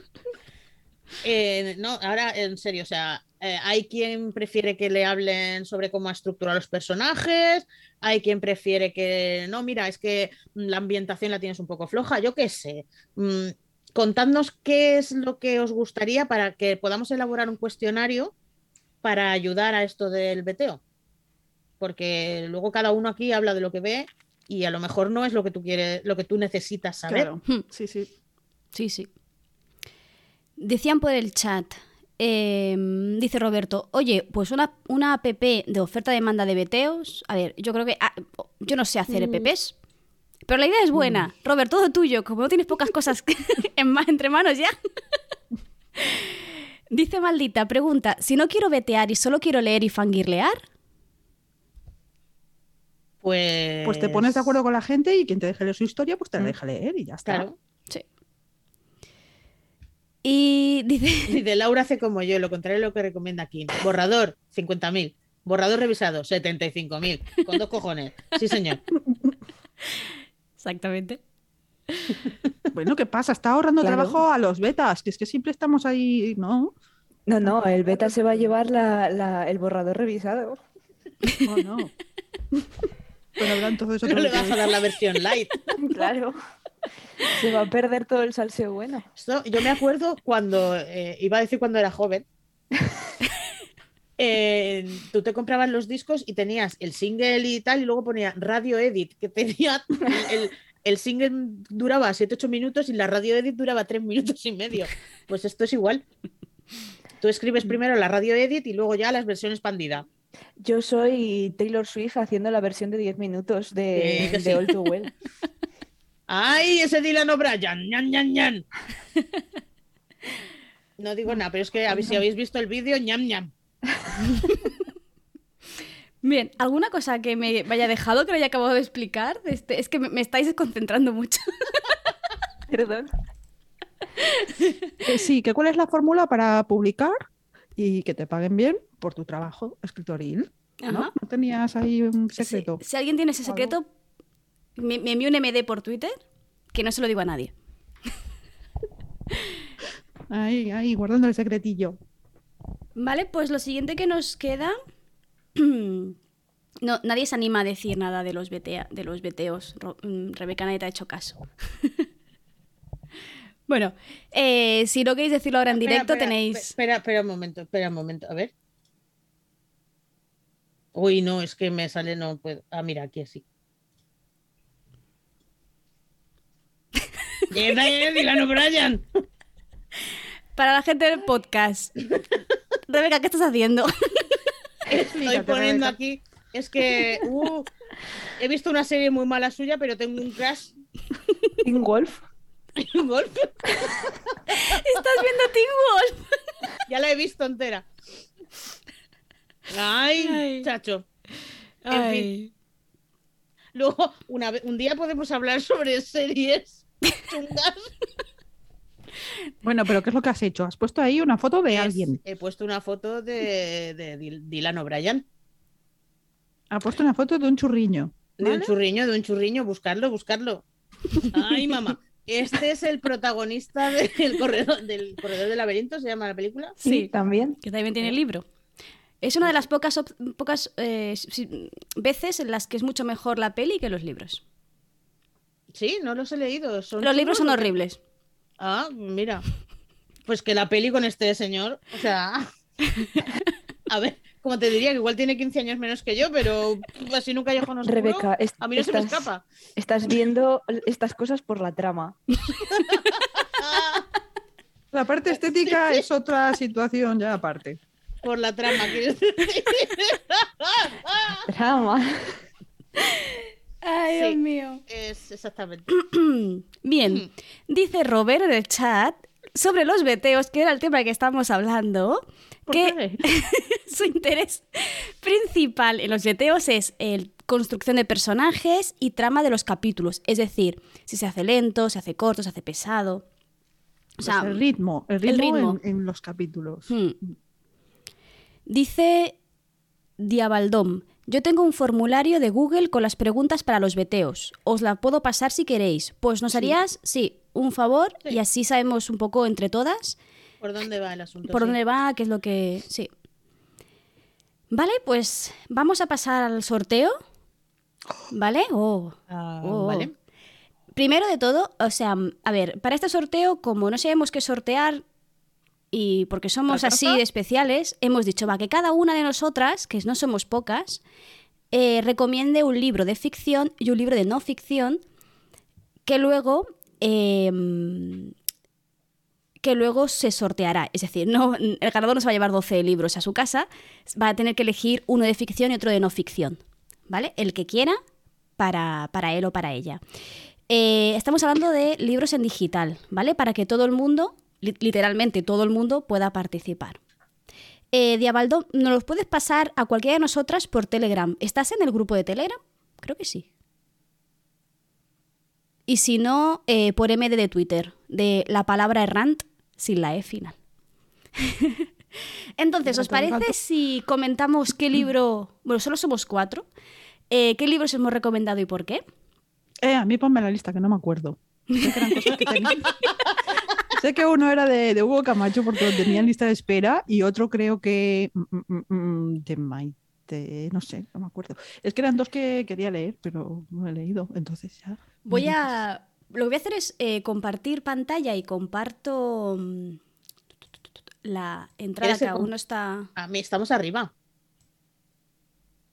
Eh, no, ahora en serio, o sea, eh, hay quien prefiere que le hablen sobre cómo estructurar los personajes, hay quien prefiere que, no, mira, es que la ambientación la tienes un poco floja, yo qué sé. Mm, contadnos qué es lo que os gustaría para que podamos elaborar un cuestionario para ayudar a esto del veteo. Porque luego cada uno aquí habla de lo que ve y a lo mejor no es lo que tú quieres, lo que tú necesitas saber. Claro. Hmm. Sí, sí. Sí, sí. Decían por el chat, eh, dice Roberto, oye, pues una, una app de oferta-demanda de veteos. A ver, yo creo que. ah, yo no sé hacer Mm. EPPs. Pero la idea es buena. Robert, todo tuyo. Como no tienes pocas cosas en entre manos ya. Dice Maldita, pregunta: si no quiero vetear y solo quiero leer y fangirlear. Pues, Pues te pones de acuerdo con la gente y quien te deje leer su historia, pues te la deja leer y ya está. Claro. Y dice. Dice Laura hace como yo, lo contrario de lo que recomienda aquí. Borrador, 50.000. Borrador revisado, 75.000. Con dos cojones. Sí, señor. Exactamente. Bueno, ¿qué pasa? Está ahorrando Claro. trabajo a los betas, que es que siempre estamos ahí, ¿no? No, no, el beta se va a llevar la- la- el borrador revisado. No, no. Bueno, habrán todo eso. No le vas a dar la versión light. Claro. Se va a perder todo el salseo bueno. Esto, yo me acuerdo cuando, eh, iba a decir cuando era joven, eh, tú te comprabas los discos y tenías el single y tal, y luego ponía radio edit, que tenía el, el single duraba 7-8 minutos y la radio edit duraba 3 minutos y medio. Pues esto es igual. Tú escribes primero la radio edit y luego ya la versión expandida. Yo soy Taylor Swift haciendo la versión de 10 minutos de, Sí, que de sí. All Too Well. ¡Ay, ese Dylan O'Brien! ¡Ñan, ñan, ñan! No digo nada, pero es que si habéis visto el vídeo, ñam, ñam. Bien, ¿alguna cosa que me vaya dejado que no haya acabado de explicar? Este, es que me, me estáis desconcentrando mucho. Perdón. Que sí, que cuál es la fórmula para publicar y que te paguen bien por tu trabajo escritoril. ¿no? Ajá. ¿No tenías ahí un Sí, secreto? Si, alguien tiene ese secreto, me, me envíe un MD por Twitter, que no se lo digo a nadie. Ahí, ahí, guardando el secretillo. Vale, pues lo siguiente que nos queda. No, nadie se anima a decir nada de los, betea- de los beteos. Ro- mm, Rebeca nadie te ha hecho caso. bueno, eh, si no queréis decirlo ahora en Espera, directo, espera, tenéis. Espera, espera un momento, espera un momento, a ver. Uy, no, es que me sale, no puedo. Ah, mira, aquí así. Dylan O'Brien. Para la gente del podcast. Rebeca, ¿qué estás haciendo? Estoy poniendo aquí. Es que uh, he visto una serie muy mala suya, pero tengo un crash Teen Wolf. en un golf. Estás viendo Teen Wolf. Ya la he visto entera. Ay, Ay. chacho. En fin. Luego, una un día podemos hablar sobre series chungas. Bueno, pero ¿qué es lo que has hecho? Has puesto ahí una foto de Es- alguien. He puesto una foto de, de Dylan O'Brien. Ha puesto una foto de un churriño. De un churriño, de un churriño. Buscarlo, buscarlo. Ay, mamá. Este es el protagonista del corredor, del corredor del laberinto, ¿se llama la película? Sí. también. Que también tiene el libro. Es una de las pocas, pocas eh, veces en las que es mucho mejor la peli que los libros. Sí, no los he leído. ¿Son Los libros son horribles. Ah, mira. Pues que la peli con este señor, o sea. A ver, como te diría, que igual tiene 15 años menos que yo, pero así nunca callejón oscuro. Rebeca, es- a mí no se me estás- escapa. Estás viendo estas cosas por la trama. La parte estética es otra situación ya aparte. Por la trama, ¿quieres decir? Trama. Ay, Sí. Dios mío. Es exactamente. Bien, dice Robert en el chat sobre los veteos, que era el tema que estábamos hablando, ¿Por que su interés principal en los veteos es el construcción de personajes y trama de los capítulos. Es decir, si se hace lento, se hace corto, se hace pesado. O Pues sea, el ritmo, el el ritmo, ritmo. En, en los capítulos. Hmm. Dice Diabaldom, yo tengo un formulario de Google con las preguntas para los veteos. Os la puedo pasar si queréis. Pues nos harías, sí, un favor Sí. y así sabemos un poco entre todas ¿Por dónde va el asunto? por Sí. dónde va, qué es lo que... Sí. Vale, pues vamos a pasar al sorteo. ¿Vale? Oh. Ah, Oh. Vale. Primero de todo, o sea, a ver, para este sorteo, como no sabemos qué sortear y porque somos ¿La así de especiales, hemos dicho, va, que cada una de nosotras, que no somos pocas, eh, recomiende un libro de ficción y un libro de no ficción que luego eh, que luego se sorteará. Es decir, no, el ganador no se va a llevar 12 libros a su casa, va a tener que elegir uno de ficción y otro de no ficción. ¿Vale? El que quiera para, para él o para ella. Eh, estamos hablando de libros en digital, ¿vale? Para que todo el mundo, literalmente todo el mundo, pueda participar. Eh, Diabaldo, ¿nos los puedes pasar a cualquiera de nosotras por Telegram? ¿Estás en el grupo de Telegram? Creo que sí. Y si no, eh, por MD de Twitter, de la palabra errant sin la E final. Entonces, ¿os parece si comentamos qué libro, bueno, solo somos cuatro, eh, qué libros hemos recomendado y por qué? Eh, a mí ponme la lista, que no me acuerdo. Eran cosas que. Sé que uno era de, de Hugo Camacho porque lo tenía en lista de espera y otro creo que mm, mm, mm, de Maite, no sé, no me acuerdo. Es que eran dos que quería leer, pero no he leído, entonces ya. Voy a. Lo que voy a hacer es eh, compartir pantalla y comparto la entrada ¿Quieres que aún no está. A mí estamos arriba.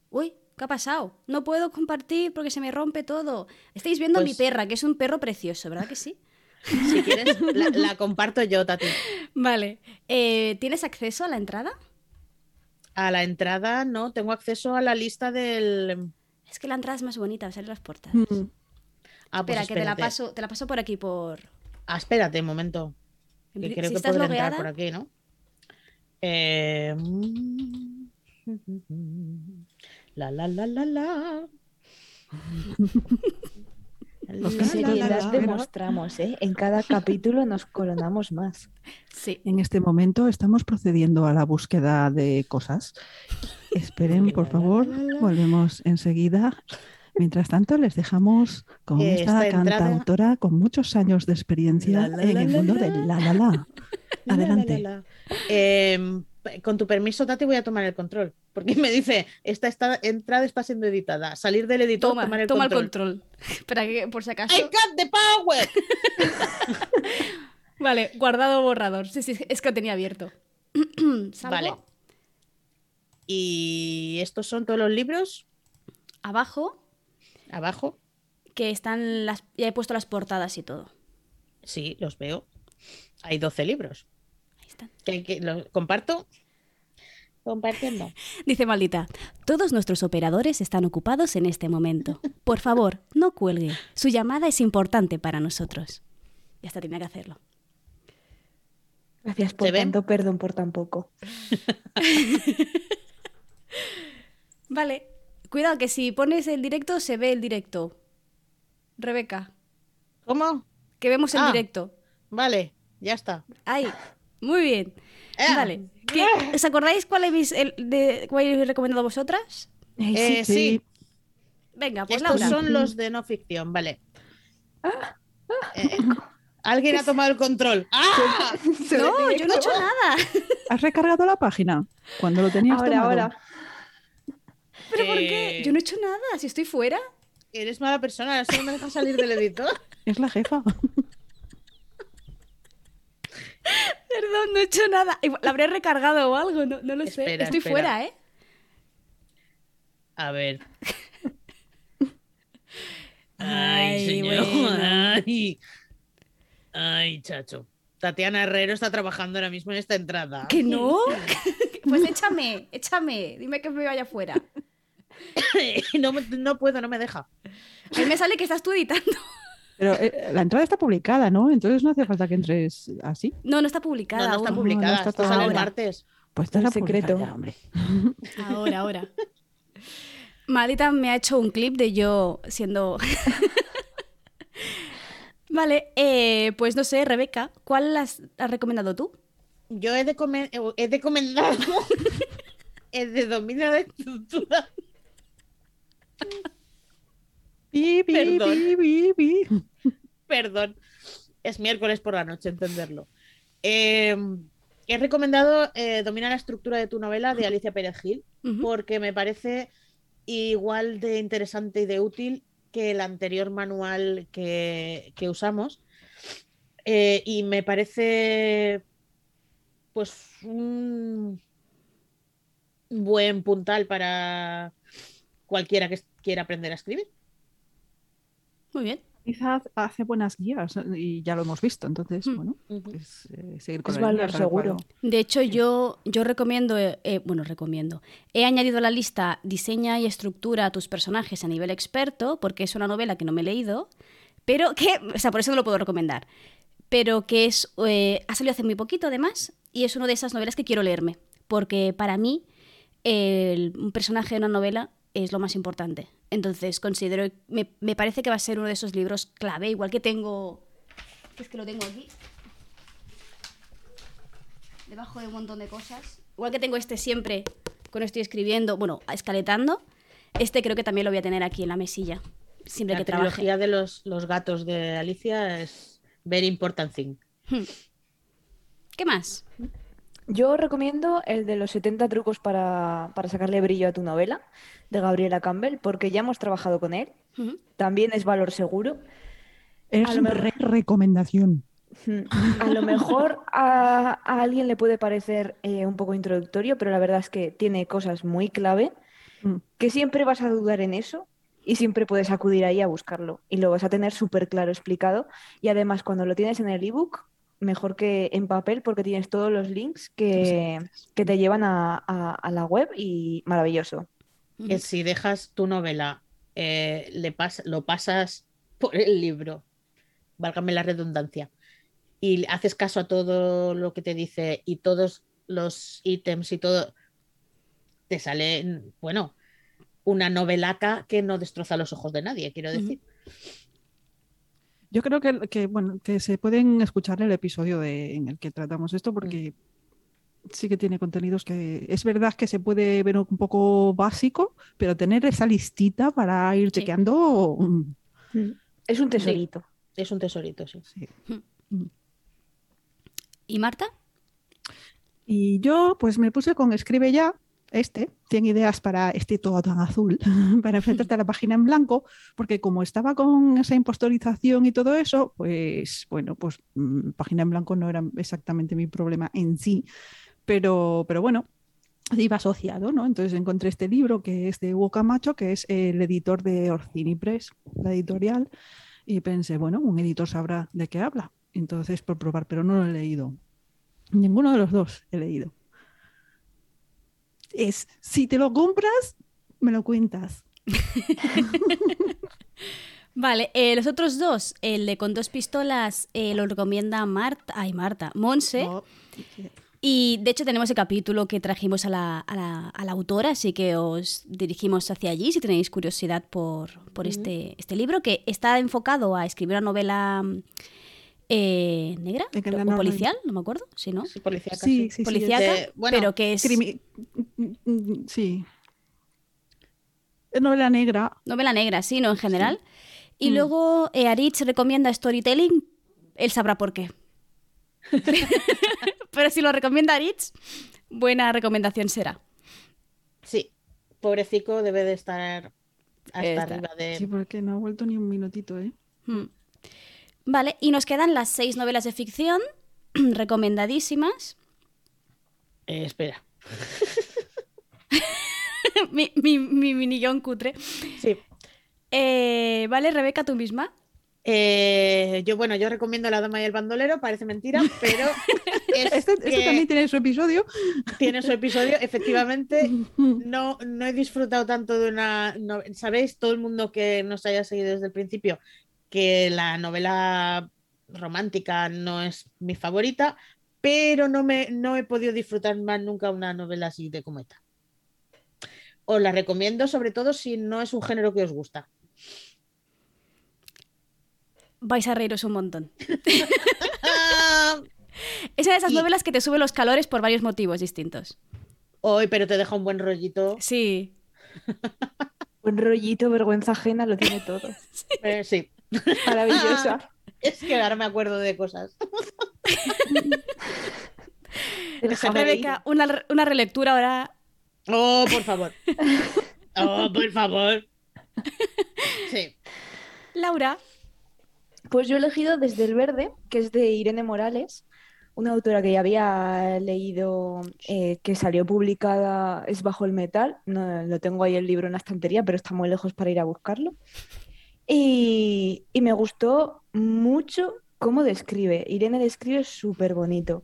Uy, ¿qué ha pasado? No puedo compartir porque se me rompe todo. Estáis viendo a mi Pues- perra, que es un perro precioso, ¿verdad que sí? Si quieres, la, la comparto yo, Tati. Vale. Eh, ¿Tienes acceso a la entrada? A la entrada no, tengo acceso a la lista del. Es que la entrada es más bonita, va a salir las puertas. Mm, Ah, pues Espera, que te la paso, te la paso por aquí por. Ah, espérate un momento. Que Si creo que puedo entrar por aquí, ¿no? Eh, La la la la la. La, la, seriedad la. demostramos, ¿eh? En cada capítulo nos coronamos más. Sí. En este momento estamos procediendo a la búsqueda de cosas. Esperen, por favor, volvemos enseguida. Mientras tanto, les dejamos con Eh, esta esta entrada- cantautora con muchos años de experiencia La, la, en la, el la, mundo la. del la la la. La, la, Adelante. la, la. Eh, con tu permiso, Tati, voy a tomar el control. Porque me dice, esta, esta entrada está siendo editada. Salir del editor, Toma, tomar el toma control. el control. Espera, que por si acaso. I got the power. Vale, guardado borrador. Sí, sí, es que lo tenía abierto. Salgo. Vale. Y estos son todos los libros. Abajo, Abajo. que están las. Ya he puesto las portadas y todo. Sí, los veo. Hay 12 libros. ¿Que, que lo comparto? Compartiendo. Dice maldita, todos nuestros operadores están ocupados en este momento. Por favor, no cuelgue. Su llamada es importante para nosotros. Ya está, tenía que hacerlo. Gracias por tanto, perdón por tan poco. Vale, cuidado que si pones el directo se ve el directo. Rebeca, ¿Cómo? que vemos el Ah. directo. Vale, ya está. Ahí, muy bien. Eh. Vale. ¿Qué- ¿Os acordáis cuál habéis, el- de, cuál habéis recomendado vosotras? Eh, sí. Venga, pues Estos Laura. son los de no ficción, vale. Eh, Alguien ha tomado el control. ¡Ah! No, yo no he hecho nada. ¿Has recargado la página? Cuando lo tenías Ahora, tomado. ahora. ¿Pero por qué? Eh, Yo no he hecho nada. Si estoy fuera. Eres mala persona, solo me dejas salir del editor. Es la jefa. No he hecho nada. La habré recargado o algo, no, no lo sé. Estoy espera. fuera, ¿eh? A ver. Ay, señor. bueno. Ay. Ay, chacho. Tatiana Herrero está trabajando ahora mismo en esta entrada. ¿Que no? pues échame, échame. Dime que me vaya fuera. no, no puedo, no me deja. A mí me sale que estás tú editando. Pero eh, la entrada está publicada, ¿no? Entonces no hace falta que entres así. No, no está publicada. No, no está aún. publicada. no está Esto sale el ahora. martes. Pues está secreto. secreto. hombre. Ahora, ahora. Maldita me ha hecho un clip de yo siendo. vale, eh, pues no sé, Rebeca, ¿cuál has, has recomendado tú? Yo he de, comer, he de comendado. he de dominar la estructura. Pi, pi, Perdón. Perdón. Es miércoles por la noche, entenderlo. Eh, he recomendado eh, Domina la estructura de tu novela de Alicia Pérez Gil, porque me parece igual de interesante y de útil que el anterior manual que, que usamos. eh, y me parece pues un buen puntal para cualquiera que quiera aprender a escribir. Muy bien. Quizás hace buenas guías y ya lo hemos visto, entonces, Mm. bueno, pues eh, seguir con Es valor seguro. De hecho, yo, yo recomiendo, eh, eh, bueno, recomiendo. He añadido a la lista Diseña y estructura a tus personajes a nivel experto, porque es una novela que no me he leído, pero que, o sea, por eso no lo puedo recomendar, pero que es, eh, ha salido hace muy poquito además, y es una de esas novelas que quiero leerme, porque para mí el- un personaje de una novela es lo más importante. Entonces, considero, me, me parece que va a ser uno de esos libros clave, igual que tengo, es que lo tengo aquí, debajo de un montón de cosas. Igual que tengo este siempre cuando estoy escribiendo, bueno, escaletando, este creo que también lo voy a tener aquí en la mesilla, siempre La que trabaje. trilogía de los, los gatos de Alicia es very important thing. Hmm. ¿Qué más? Yo recomiendo el de los 70 trucos para, para sacarle brillo a tu novela, de Gabriela Campbell, porque ya hemos trabajado con él. También es valor seguro. Es A lo mejor- re- recomendación. Mm, A lo mejor a, a alguien le puede parecer eh, un poco introductorio, pero la verdad es que tiene cosas muy clave Mm. que siempre vas a dudar en eso y siempre puedes acudir ahí a buscarlo y lo vas a tener súper claro explicado. Y además, cuando lo tienes en el ebook, mejor que en papel porque tienes todos los links que, que te llevan a, a- a la web y maravilloso. Que si dejas tu novela, eh, le pas- lo pasas por el libro, válgame la redundancia, y haces caso a todo lo que te dice y todos los ítems y todo, te sale, bueno, una novelaca que no destroza los ojos de nadie, quiero decir. Yo creo que, que, bueno, que se pueden escuchar el episodio de, en el que tratamos esto porque sí que tiene contenidos que es verdad que se puede ver un poco básico, pero tener esa listita para ir Sí. chequeando. mm, Es un tesorito. Es un tesorito, sí. sí. ¿Y Marta? Y yo pues me puse con Escribe ya, este, 100 ideas para este todo tan azul, para enfrentarte a la página en blanco, porque como estaba con esa impostorización y todo eso, pues bueno, pues mm, página en blanco no era exactamente mi problema en sí, pero, pero bueno, iba asociado, ¿no? Entonces encontré este libro que es de Hugo Camacho, que es el editor de Orcini Press, la editorial, y pensé, bueno, un editor sabrá de qué habla. Entonces, por probar, pero no lo he leído. Ninguno de los dos he leído. Es, si te lo compras, me lo cuentas. Vale, eh, los otros dos, el de con dos pistolas, eh, lo recomienda Marta, ay Marta, Monse. Y de hecho tenemos el capítulo que trajimos a la, a la- a la autora, así que os dirigimos hacia allí si tenéis curiosidad por, por este, este libro, que está enfocado a escribir una novela mm, eh, negra o policial, no me acuerdo, si no. Sí, policíaca, Sí, sí. sí, sí. Policíaca, De- bueno, pero que es crimi- sí. Novela negra. novela negra, sí, no en general. Y Mm. luego eh, Aritz recomienda storytelling, él sabrá por qué. pero si lo recomienda Aritz, buena recomendación será. Sí, pobrecico debe de estar hasta Está. arriba de... Sí, porque no ha vuelto ni un minutito, ¿eh? Hmm. Vale, y nos quedan las seis novelas de ficción recomendadísimas. Eh, espera. mi, mi, mi mini guion cutre. Sí. Eh, vale, Rebeca, tú misma. Eh, yo, bueno, yo recomiendo La Dama y el Bandolero, parece mentira, pero es Este, este que también tiene su episodio. tiene su episodio. Efectivamente, no, no he disfrutado tanto de una. no- ¿Sabéis? Todo el mundo que nos haya seguido desde el principio, que la novela romántica no es mi favorita, pero no, me, no he podido disfrutar más nunca una novela así de como esta. Os la recomiendo, sobre todo si no es un género que os gusta. Vais a reíros un montón. Es una de esas Y- novelas que te sube los calores por varios motivos distintos. Hoy, pero te deja un buen rollito. Sí. Un rollito, vergüenza ajena, lo tiene todo. Eh, sí. Maravillosa. Es que ahora me acuerdo de cosas. Rebeca, una, re- una relectura ahora. Oh, por favor. Oh, por favor. Sí. Laura. Pues yo he elegido Desde el Verde, que es de Irene Morales, una autora que ya había leído, eh, que salió publicada, es Bajo el Metal. No, lo tengo ahí el libro en la estantería, pero está muy lejos para ir a buscarlo. Y, me gustó mucho cómo describe. Irene describe súper bonito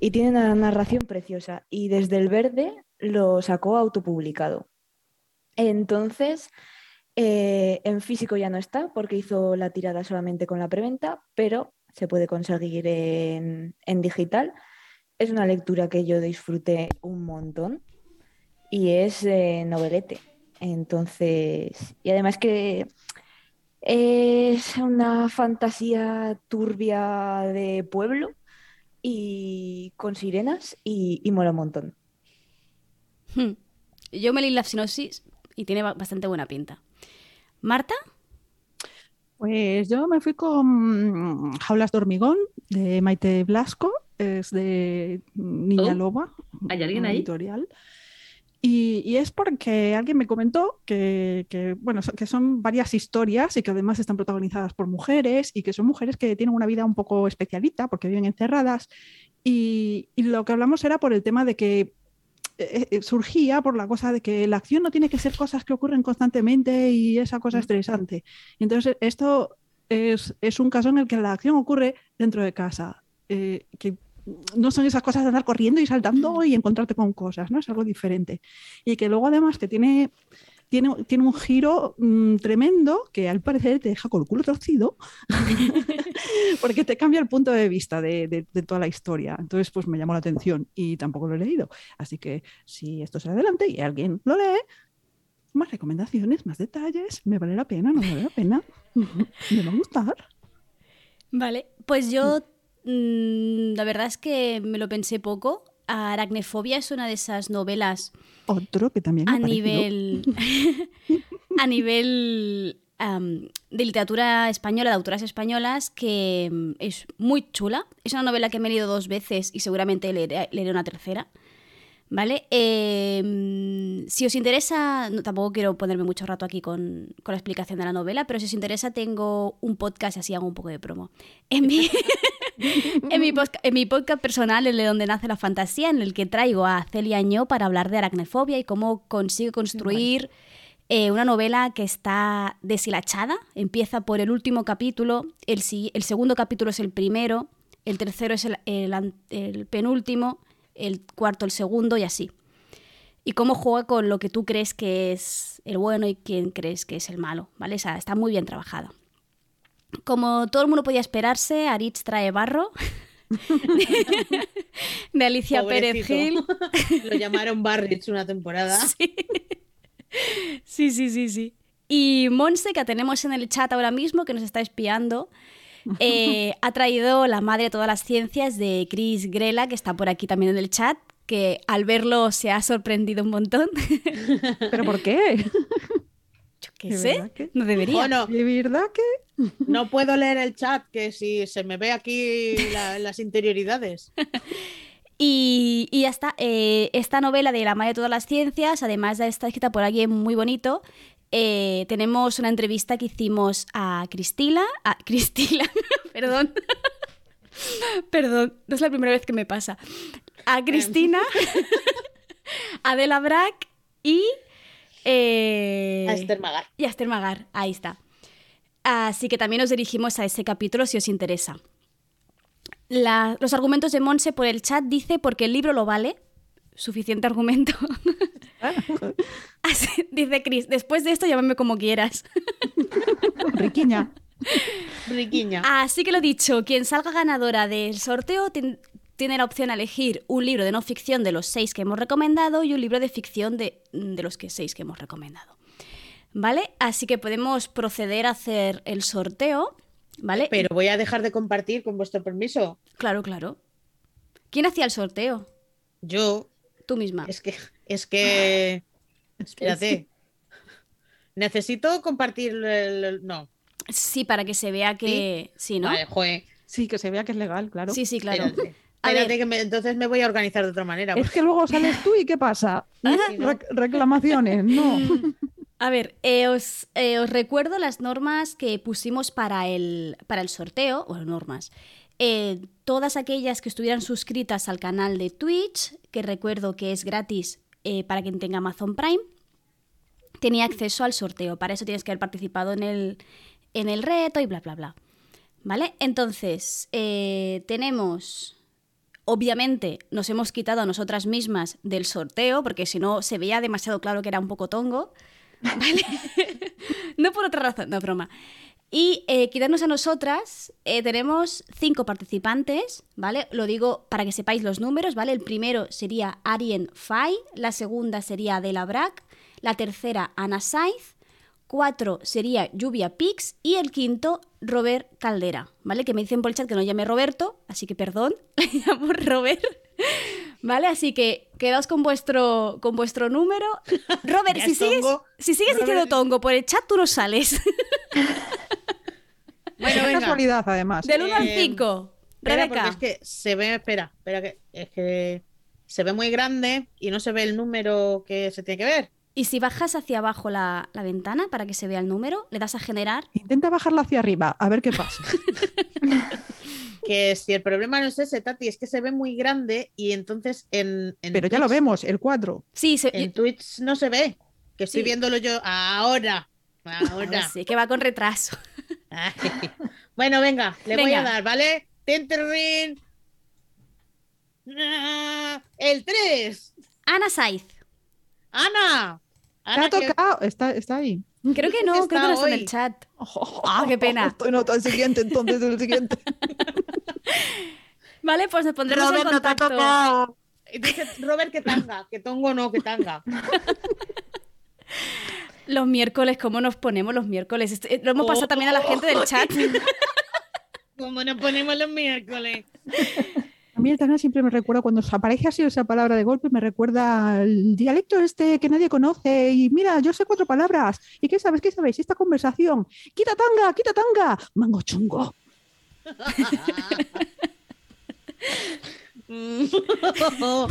y tiene una narración preciosa. Y Desde el Verde lo sacó autopublicado. Entonces, eh, en físico ya no está porque hizo la tirada solamente con la preventa, pero se puede conseguir en, en digital. Es una lectura que yo disfruté un montón y es eh, novelete. Entonces, y además que es una fantasía turbia de pueblo y con sirenas y, y mola un montón. Hmm. Yo me leí la sinopsis y tiene ba- bastante buena pinta. ¿Marta? Pues yo me fui con Jaulas de hormigón de Maite Blasco, es de Niña Oh, Loba, ¿hay alguien ahí? editorial. Y, y es porque alguien me comentó que, que, bueno, que son varias historias y que además están protagonizadas por mujeres y que son mujeres que tienen una vida un poco especialita porque viven encerradas. Y, y lo que hablamos era por el tema de que eh, eh, surgía por la cosa de que la acción no tiene que ser cosas que ocurren constantemente y esa cosa estresante. Y entonces esto es, es un caso en el que la acción ocurre dentro de casa, eh, que no son esas cosas de andar corriendo y saltando y encontrarte con cosas, ¿no? Es algo diferente. Y que luego además que tiene, tiene, tiene un giro mm, tremendo que al parecer te deja con el culo torcido porque te cambia el punto de vista de, de- de toda la historia. Entonces, pues me llamó la atención y tampoco lo he leído. Así que si esto sale adelante y alguien lo lee, más recomendaciones, más detalles, me vale la pena, no me vale la pena, me va a gustar. Vale, pues yo mm, la verdad es que me lo pensé poco. Aracnefobia es una de esas novelas Otro que también a nivel a nivel de literatura española, de autoras españolas, que mm, es muy chula. Es una novela que me he leído dos veces y seguramente leeré, leeré una tercera. ¿Vale? Eh, mm, si os interesa, no, tampoco quiero ponerme mucho rato aquí con, con la explicación de la novela, pero si os interesa, tengo un podcast y así hago un poco de promo. En mi, en mi, en mi podcast personal, el de donde nace la fantasía, en el que traigo a Celia Añó para hablar de aracnefobia y cómo consigue construir eh, una novela que está deshilachada. Empieza por el último capítulo, el, el segundo capítulo es el primero, el tercero es el, penúltimo, el cuarto el segundo y así. Y cómo juega con lo que tú crees que es el bueno y quién crees que es el malo, ¿vale? O está muy bien trabajada. Como todo el mundo podía esperarse, Aritz trae barro de Alicia Pérez Gil. Lo llamaron Barrich una temporada. Sí. sí, sí, sí, sí. Y Monse, que tenemos en el chat ahora mismo, que nos está espiando, eh, ha traído La Madre de todas las ciencias de Chris Grela, que está por aquí también en el chat, que al verlo se ha sorprendido un montón. ¿Pero por qué? Yo qué ¿De sé, que- no debería. Bueno, ¿De verdad que? no puedo leer el chat, que si se me ve aquí la- las interioridades. Y, y ya está. eh, esta novela de La Madre de todas las ciencias, además de estar escrita por alguien muy bonito, eh, tenemos una entrevista que hicimos a Cristila. A Cristila, perdón. perdón, no es la primera vez que me pasa. A Cristina, a Adela Brack y. eh, A Esther Magar. y a Esther Magar, ahí está. Así que también nos dirigimos a ese capítulo si os interesa. La- los argumentos de Monse por el chat dice porque el libro lo vale. Suficiente argumento. Así- dice Chris, después de esto llámame como quieras. Riquiña. Riquiña. Así que lo dicho, quien salga ganadora del sorteo tin- tiene la opción a elegir un libro de no ficción de los seis que hemos recomendado y un libro de ficción de, de los que seis que hemos recomendado. ¿Vale? Así que podemos proceder a hacer el sorteo. ¿Vale? Pero voy a dejar de compartir con vuestro permiso. Claro, claro. ¿Quién hacía el sorteo? Yo, Tú misma. es que, es que, espérate. Necesito compartir el, no. Sí, para que se vea que. Sí, ¿no? Vale, joe. Sí, que se vea que es legal, claro. Sí, sí, claro. Espérate. Espérate ver. que me- entonces me voy a organizar de otra manera. Es que luego sales tú y ¿qué pasa? Reclamaciones, no. A ver, eh, os, eh, os recuerdo las normas que pusimos para el, para el sorteo, bueno, normas. Eh, todas aquellas que estuvieran suscritas al canal de Twitch, que recuerdo que es gratis eh, para quien tenga Amazon Prime, tenía acceso al sorteo. Para eso tienes que haber participado en el, en el reto y bla, bla, bla. ¿Vale? Entonces, eh, tenemos... Obviamente nos hemos quitado a nosotras mismas del sorteo, porque si no se veía demasiado claro que era un poco tongo. ¿Vale? no por otra razón, no broma. Y eh, quitarnos a nosotras, eh, tenemos cinco participantes, ¿vale? Lo digo para que sepáis los números, ¿vale? El primero sería Arien Fay, la segunda sería Adela Brack, la tercera Ana Saiz, cuatro sería Lluvia Pix y el quinto Robert Caldera, ¿vale? Que me dicen por el chat que no llame Roberto, así que perdón, le llamo Robert. ¿Vale? Así que quedaos con vuestro, con vuestro número. Robert, si es sigues, tongo. si sigues diciendo tongo por el chat, tú no sales. Bueno, venga. casualidad, además. Del 1 al Eh, 5. Espera, Rebeca. es que se ve, espera, espera que es que se ve muy grande y no se ve el número que se tiene que ver. Y si bajas hacia abajo la, la ventana para que se vea el número, le das a generar. Intenta bajarla hacia arriba, a ver qué pasa. Que si el problema no es ese, Tati, es que se ve muy grande y entonces en, en Pero ya lo vemos, el 4. Sí, se, En Twitch no se ve. Que estoy Sí. viéndolo yo ahora. Ahora. Sí, que va con retraso. Ay. Bueno, venga, le voy a dar, ¿vale? Tintirín. Ah, El 3. Ana Saiz. Ana. ¿Te Ana ha que- tocado? Está, está ahí. Creo que no, que creo que está no está en el chat. Ah, qué pena. Estoy nota el siguiente, entonces el siguiente. Vale, pues nos pondremos en Robert, no te ha contacto. tocado. Dice Robert que tanga, que tongo no, que tanga. Los miércoles, ¿cómo nos ponemos los miércoles? Esto- eh, Lo hemos pasado también a la gente del chat. Como nos ponemos los miércoles. A mí el siempre me recuerda, cuando se aparece así esa palabra de golpe, me recuerda al dialecto este que nadie conoce. Y mira, yo sé cuatro palabras. ¿Y qué sabes? ¿Qué sabéis? Esta conversación. ¡Quita tanga! ¡Quita tanga! ¡Mango chungo!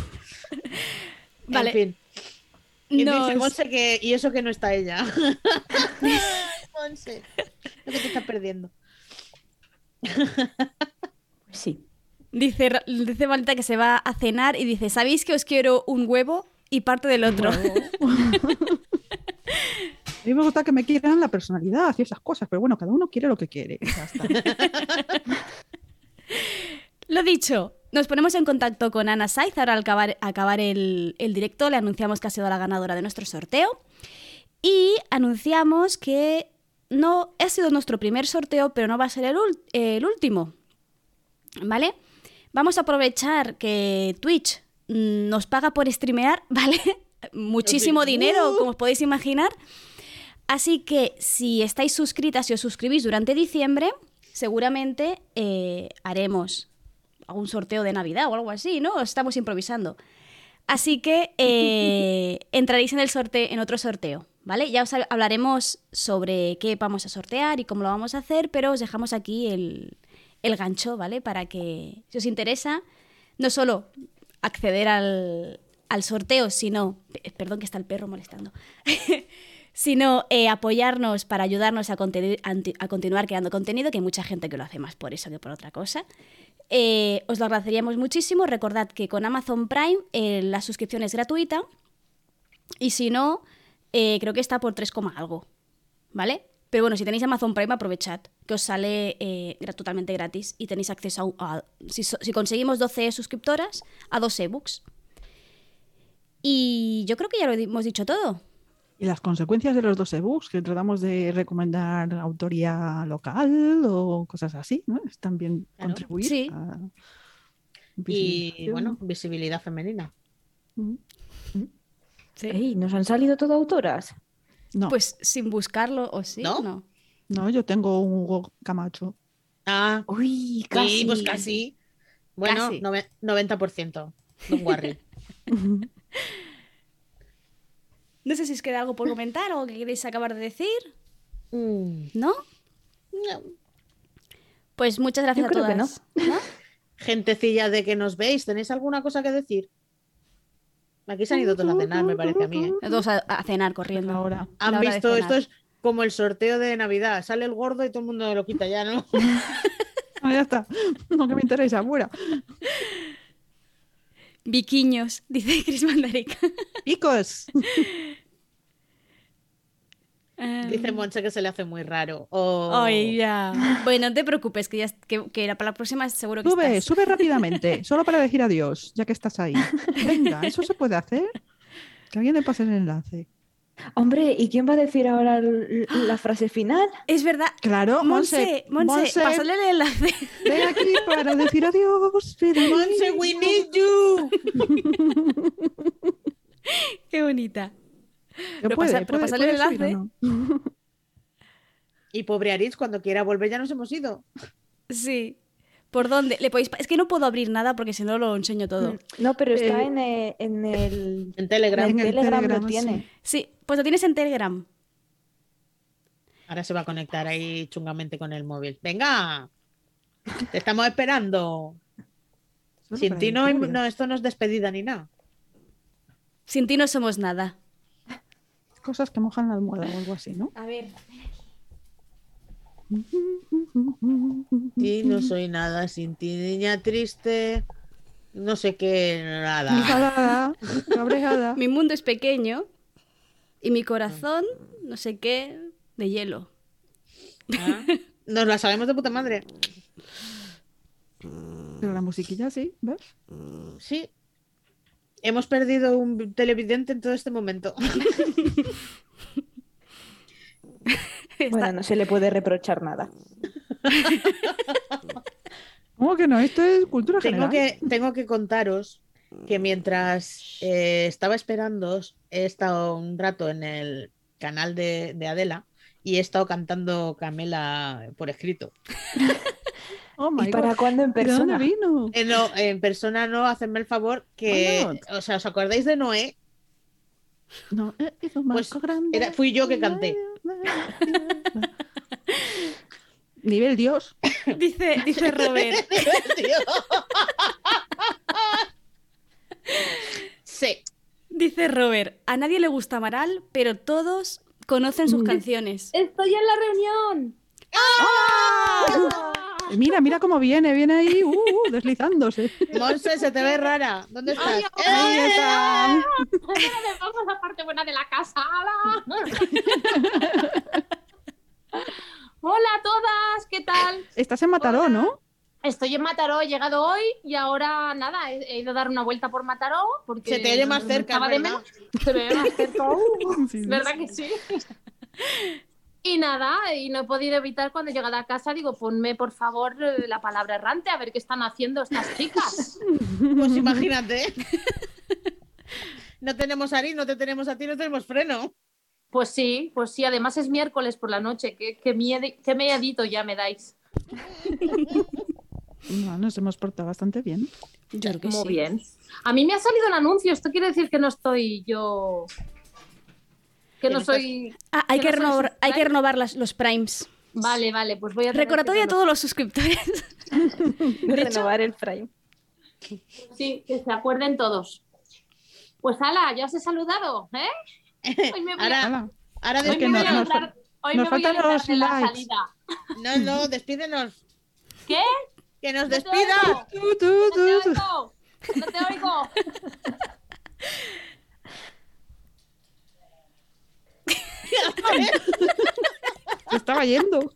Vale. En fin. Y Nos- dice Monse que. Y eso que no está ella. Monse. Lo que te estás perdiendo. Sí. Dice, dice Malta que se va a cenar y dice, ¿sabéis que os quiero un huevo y parte del otro? A mí me gusta que me quieran la personalidad y esas cosas, pero bueno, cada uno quiere lo que quiere. Ya está. Lo dicho, nos ponemos en contacto con Ana Saiz. Ahora al acabar, acabar el, el directo le anunciamos que ha sido la ganadora de nuestro sorteo. Y anunciamos que no ha sido nuestro primer sorteo, pero no va a ser el, el último. ¿Vale? Vamos a aprovechar que Twitch mm, nos paga por streamear, ¿vale? Muchísimo dinero, como os podéis imaginar. Así que si estáis suscritas y os suscribís durante diciembre, seguramente eh, haremos algún sorteo de Navidad o algo así, ¿no? Estamos improvisando. Así que eh, entraréis en el sorteo, en otro sorteo, ¿vale? Ya os ha- hablaremos sobre qué vamos a sortear y cómo lo vamos a hacer, pero os dejamos aquí el, el gancho, ¿vale? Para que, si os interesa, no solo acceder al, al sorteo, sino... pe- Perdón que está el perro molestando. sino eh, apoyarnos para ayudarnos a, a continuar creando contenido, que hay mucha gente que lo hace más por eso que por otra cosa. Eh, os lo agradeceríamos muchísimo. Recordad que con Amazon Prime eh, la suscripción es gratuita y si no, eh, creo que está por 3, coma algo, ¿vale? Pero bueno, si tenéis Amazon Prime, aprovechad, que os sale eh, totalmente gratis y tenéis acceso a, si, si conseguimos 12 suscriptoras, a dos ebooks. Y yo creo que ya lo hemos dicho todo. Y las consecuencias de los dos ebooks, que tratamos de recomendar autoría local o cosas así, ¿no? Es también Claro. contribuir Sí. a Y bueno, visibilidad femenina. Mm. Ey, ¿Nos han salido todo autoras? No, Pues sin buscarlo, o sí, ¿No? no. no, yo tengo un Hugo Camacho. Ah, Uy, sí, pues casi. Bueno, Casi. nove- 90%. Don Warry. No sé si os queda algo por comentar o que queréis acabar de decir, Mm, ¿no? no. Pues muchas gracias Yo a creo que todas. ¿no? Gentecilla de que nos veis, ¿tenéis alguna cosa que decir? Aquí se han ido todos a cenar, me parece a mí. ¿eh? Todos a, a cenar corriendo. Ahora. Han visto, esto es como el sorteo de Navidad. Sale el gordo y todo el mundo lo quita ya, ¿no? Ah, ya está. No que me interesa, fuera. Viquiños, dice Chris Mandarica. Picos. Dice Monse que se le hace muy raro. Oh. Ay, ya. Bueno, no te preocupes, que, ya, que, que la- para la próxima seguro que Sube, estás. sube rápidamente, solo para decir adiós, ya que estás ahí. Venga, ¿eso se puede hacer? Que alguien le pase el enlace. Hombre, ¿y quién va a decir ahora la frase final? Es verdad. Claro, Monse, Monse, Monse, pásale el enlace. ven aquí para decir adiós. Monse, we need you. Qué bonita. Pero pero puede, pasa- pásale el enlace. no. Y pobre Aritz, cuando quiera volver ya nos hemos ido. Sí. ¿Por dónde? Le podéis... Es que no puedo abrir nada porque si no lo enseño todo. No, pero está Eh, en, eh, en el, En Telegram. en el Telegram, Telegram, lo tiene. Sí, pues lo tienes en Telegram. Ahora se va a conectar ahí chungamente con el móvil. Venga, te estamos esperando. Sin ti no, no, esto no es despedida ni nada. Sin ti no somos nada. Cosas que mojan la almohada o algo así, ¿no? A ver. Y no soy nada sin ti, niña triste. No sé qué, nada. Enfadada, cabreada. Mi mundo es pequeño y mi corazón, no sé qué, de hielo. Ah, Nos la sabemos de puta madre. Pero la musiquilla sí, ¿ves? Sí. Hemos perdido un televidente en todo este momento. Bueno, no se le puede reprochar nada. ¿Cómo que no? Esto es cultura tengo, general. que, tengo que contaros que mientras eh, estaba esperando, he estado un rato en el canal de, de Adela y he estado cantando Camela por escrito. Oh ¿Y para God. cuándo en ¿De dónde persona? vino? Eh, no, en persona no, hacedme el favor que, o sea, ¿os acordáis de Noé? No, eh, hizo Pues, grande. era- fui yo que canté. Nivel Dios. Dice, dice Robert. sí, Dice Robert, a nadie le gusta Amaral, pero todos conocen sus canciones. Estoy en la reunión. Eh, Mira, mira cómo viene, viene ahí, uh, uh, deslizándose. Monse, se te ve rara. ¿Dónde estás? Ay, ¡Eh! Ahí está. Vamos a la parte buena de la casa. ¡Hala! Hola a todas, ¿qué tal? Estás en Mataró, ¿no? Estoy en Mataró, he llegado hoy y ahora nada, he, he ido a dar una vuelta por Mataró porque Se te oye más cerca, de ¿verdad? menos. Se me ve más cerca. uh, Sí, ¿Verdad que sí? Y nada, y no he podido evitar cuando he llegado a casa, digo, ponme por favor eh, la palabra errante, a ver qué están haciendo estas chicas. Pues imagínate. No tenemos Ari, no te tenemos a ti, no tenemos freno. Pues sí, pues sí, además es miércoles por la noche, qué, qué, miedi- qué miedito ya me dais. No, nos hemos portado bastante bien. Yo creo que Muy sí. bien. A mí me ha salido el anuncio, esto quiere decir que no estoy yo... Que no soy... Ah, hay, ¿Que que no sois renovar, hay que renovar las- los primes. Vale, vale, pues voy a... que a todos los suscriptores. De renovar el frame. Sí, que se acuerden todos. Pues ala, ya os he saludado, ¿eh? Hoy me voy a, Ahora, Hala. ahora hoy me voy no- a nos librar- hoy nos me voy a los de la salida. no, no, despídenos. ¿Qué? Que nos No te despidas. oigo, Tú, tú, No te oigo, no te oigo. Se estaba yendo.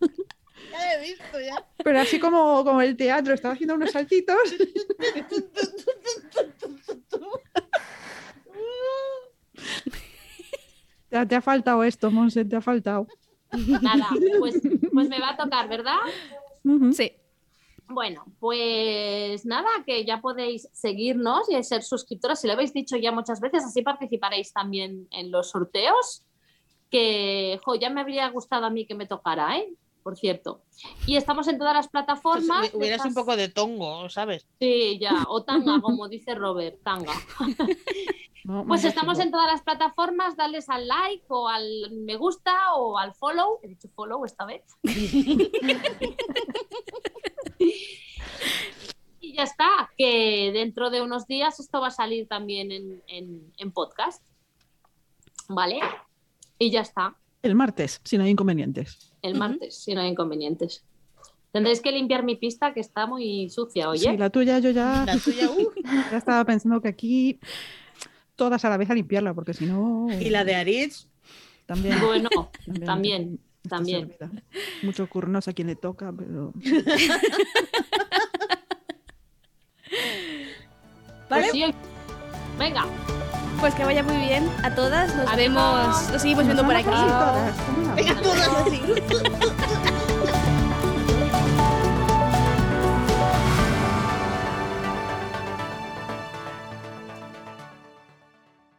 Ya he visto, ya. Pero así como, como el teatro, estaba haciendo unos saltitos. Te, te ha faltado esto, Monse, te ha faltado. Nada, pues, pues me va a tocar, ¿verdad? Sí. Bueno, pues nada, que ya podéis seguirnos y ser suscriptoras, si lo habéis dicho ya muchas veces, así participaréis también en los sorteos, que jo, ya me habría gustado a mí que me tocara, ¿eh? Por cierto. Y estamos en todas las plataformas. Pues, hubieras estas- un poco de tongo, ¿sabes? Sí, ya, o tanga, como dice Robert, tanga. No, Pues estamos en todas las plataformas, darles al like o al me gusta o al follow. He dicho follow esta vez. y ya está, que dentro de unos días esto va a salir también en, en- en podcast. ¿Vale? Y ya está, El martes, si no hay inconvenientes. el martes, si no hay inconvenientes. Tendréis que limpiar mi pista que está muy sucia, oye. Sí, la tuya yo ya, La tuya, uh, ya estaba pensando que aquí todas a la vez a limpiarla, porque si no. y la de Aritz, También. Bueno, también. también, también. Mucho curro, no sé a quién le toca, pero. ¿Vale? Pues sí, venga, Pues que vaya muy bien a todas. Nos vemos, nos seguimos viendo por aquí. vamos casi todas, ¿cómo la venga todas así.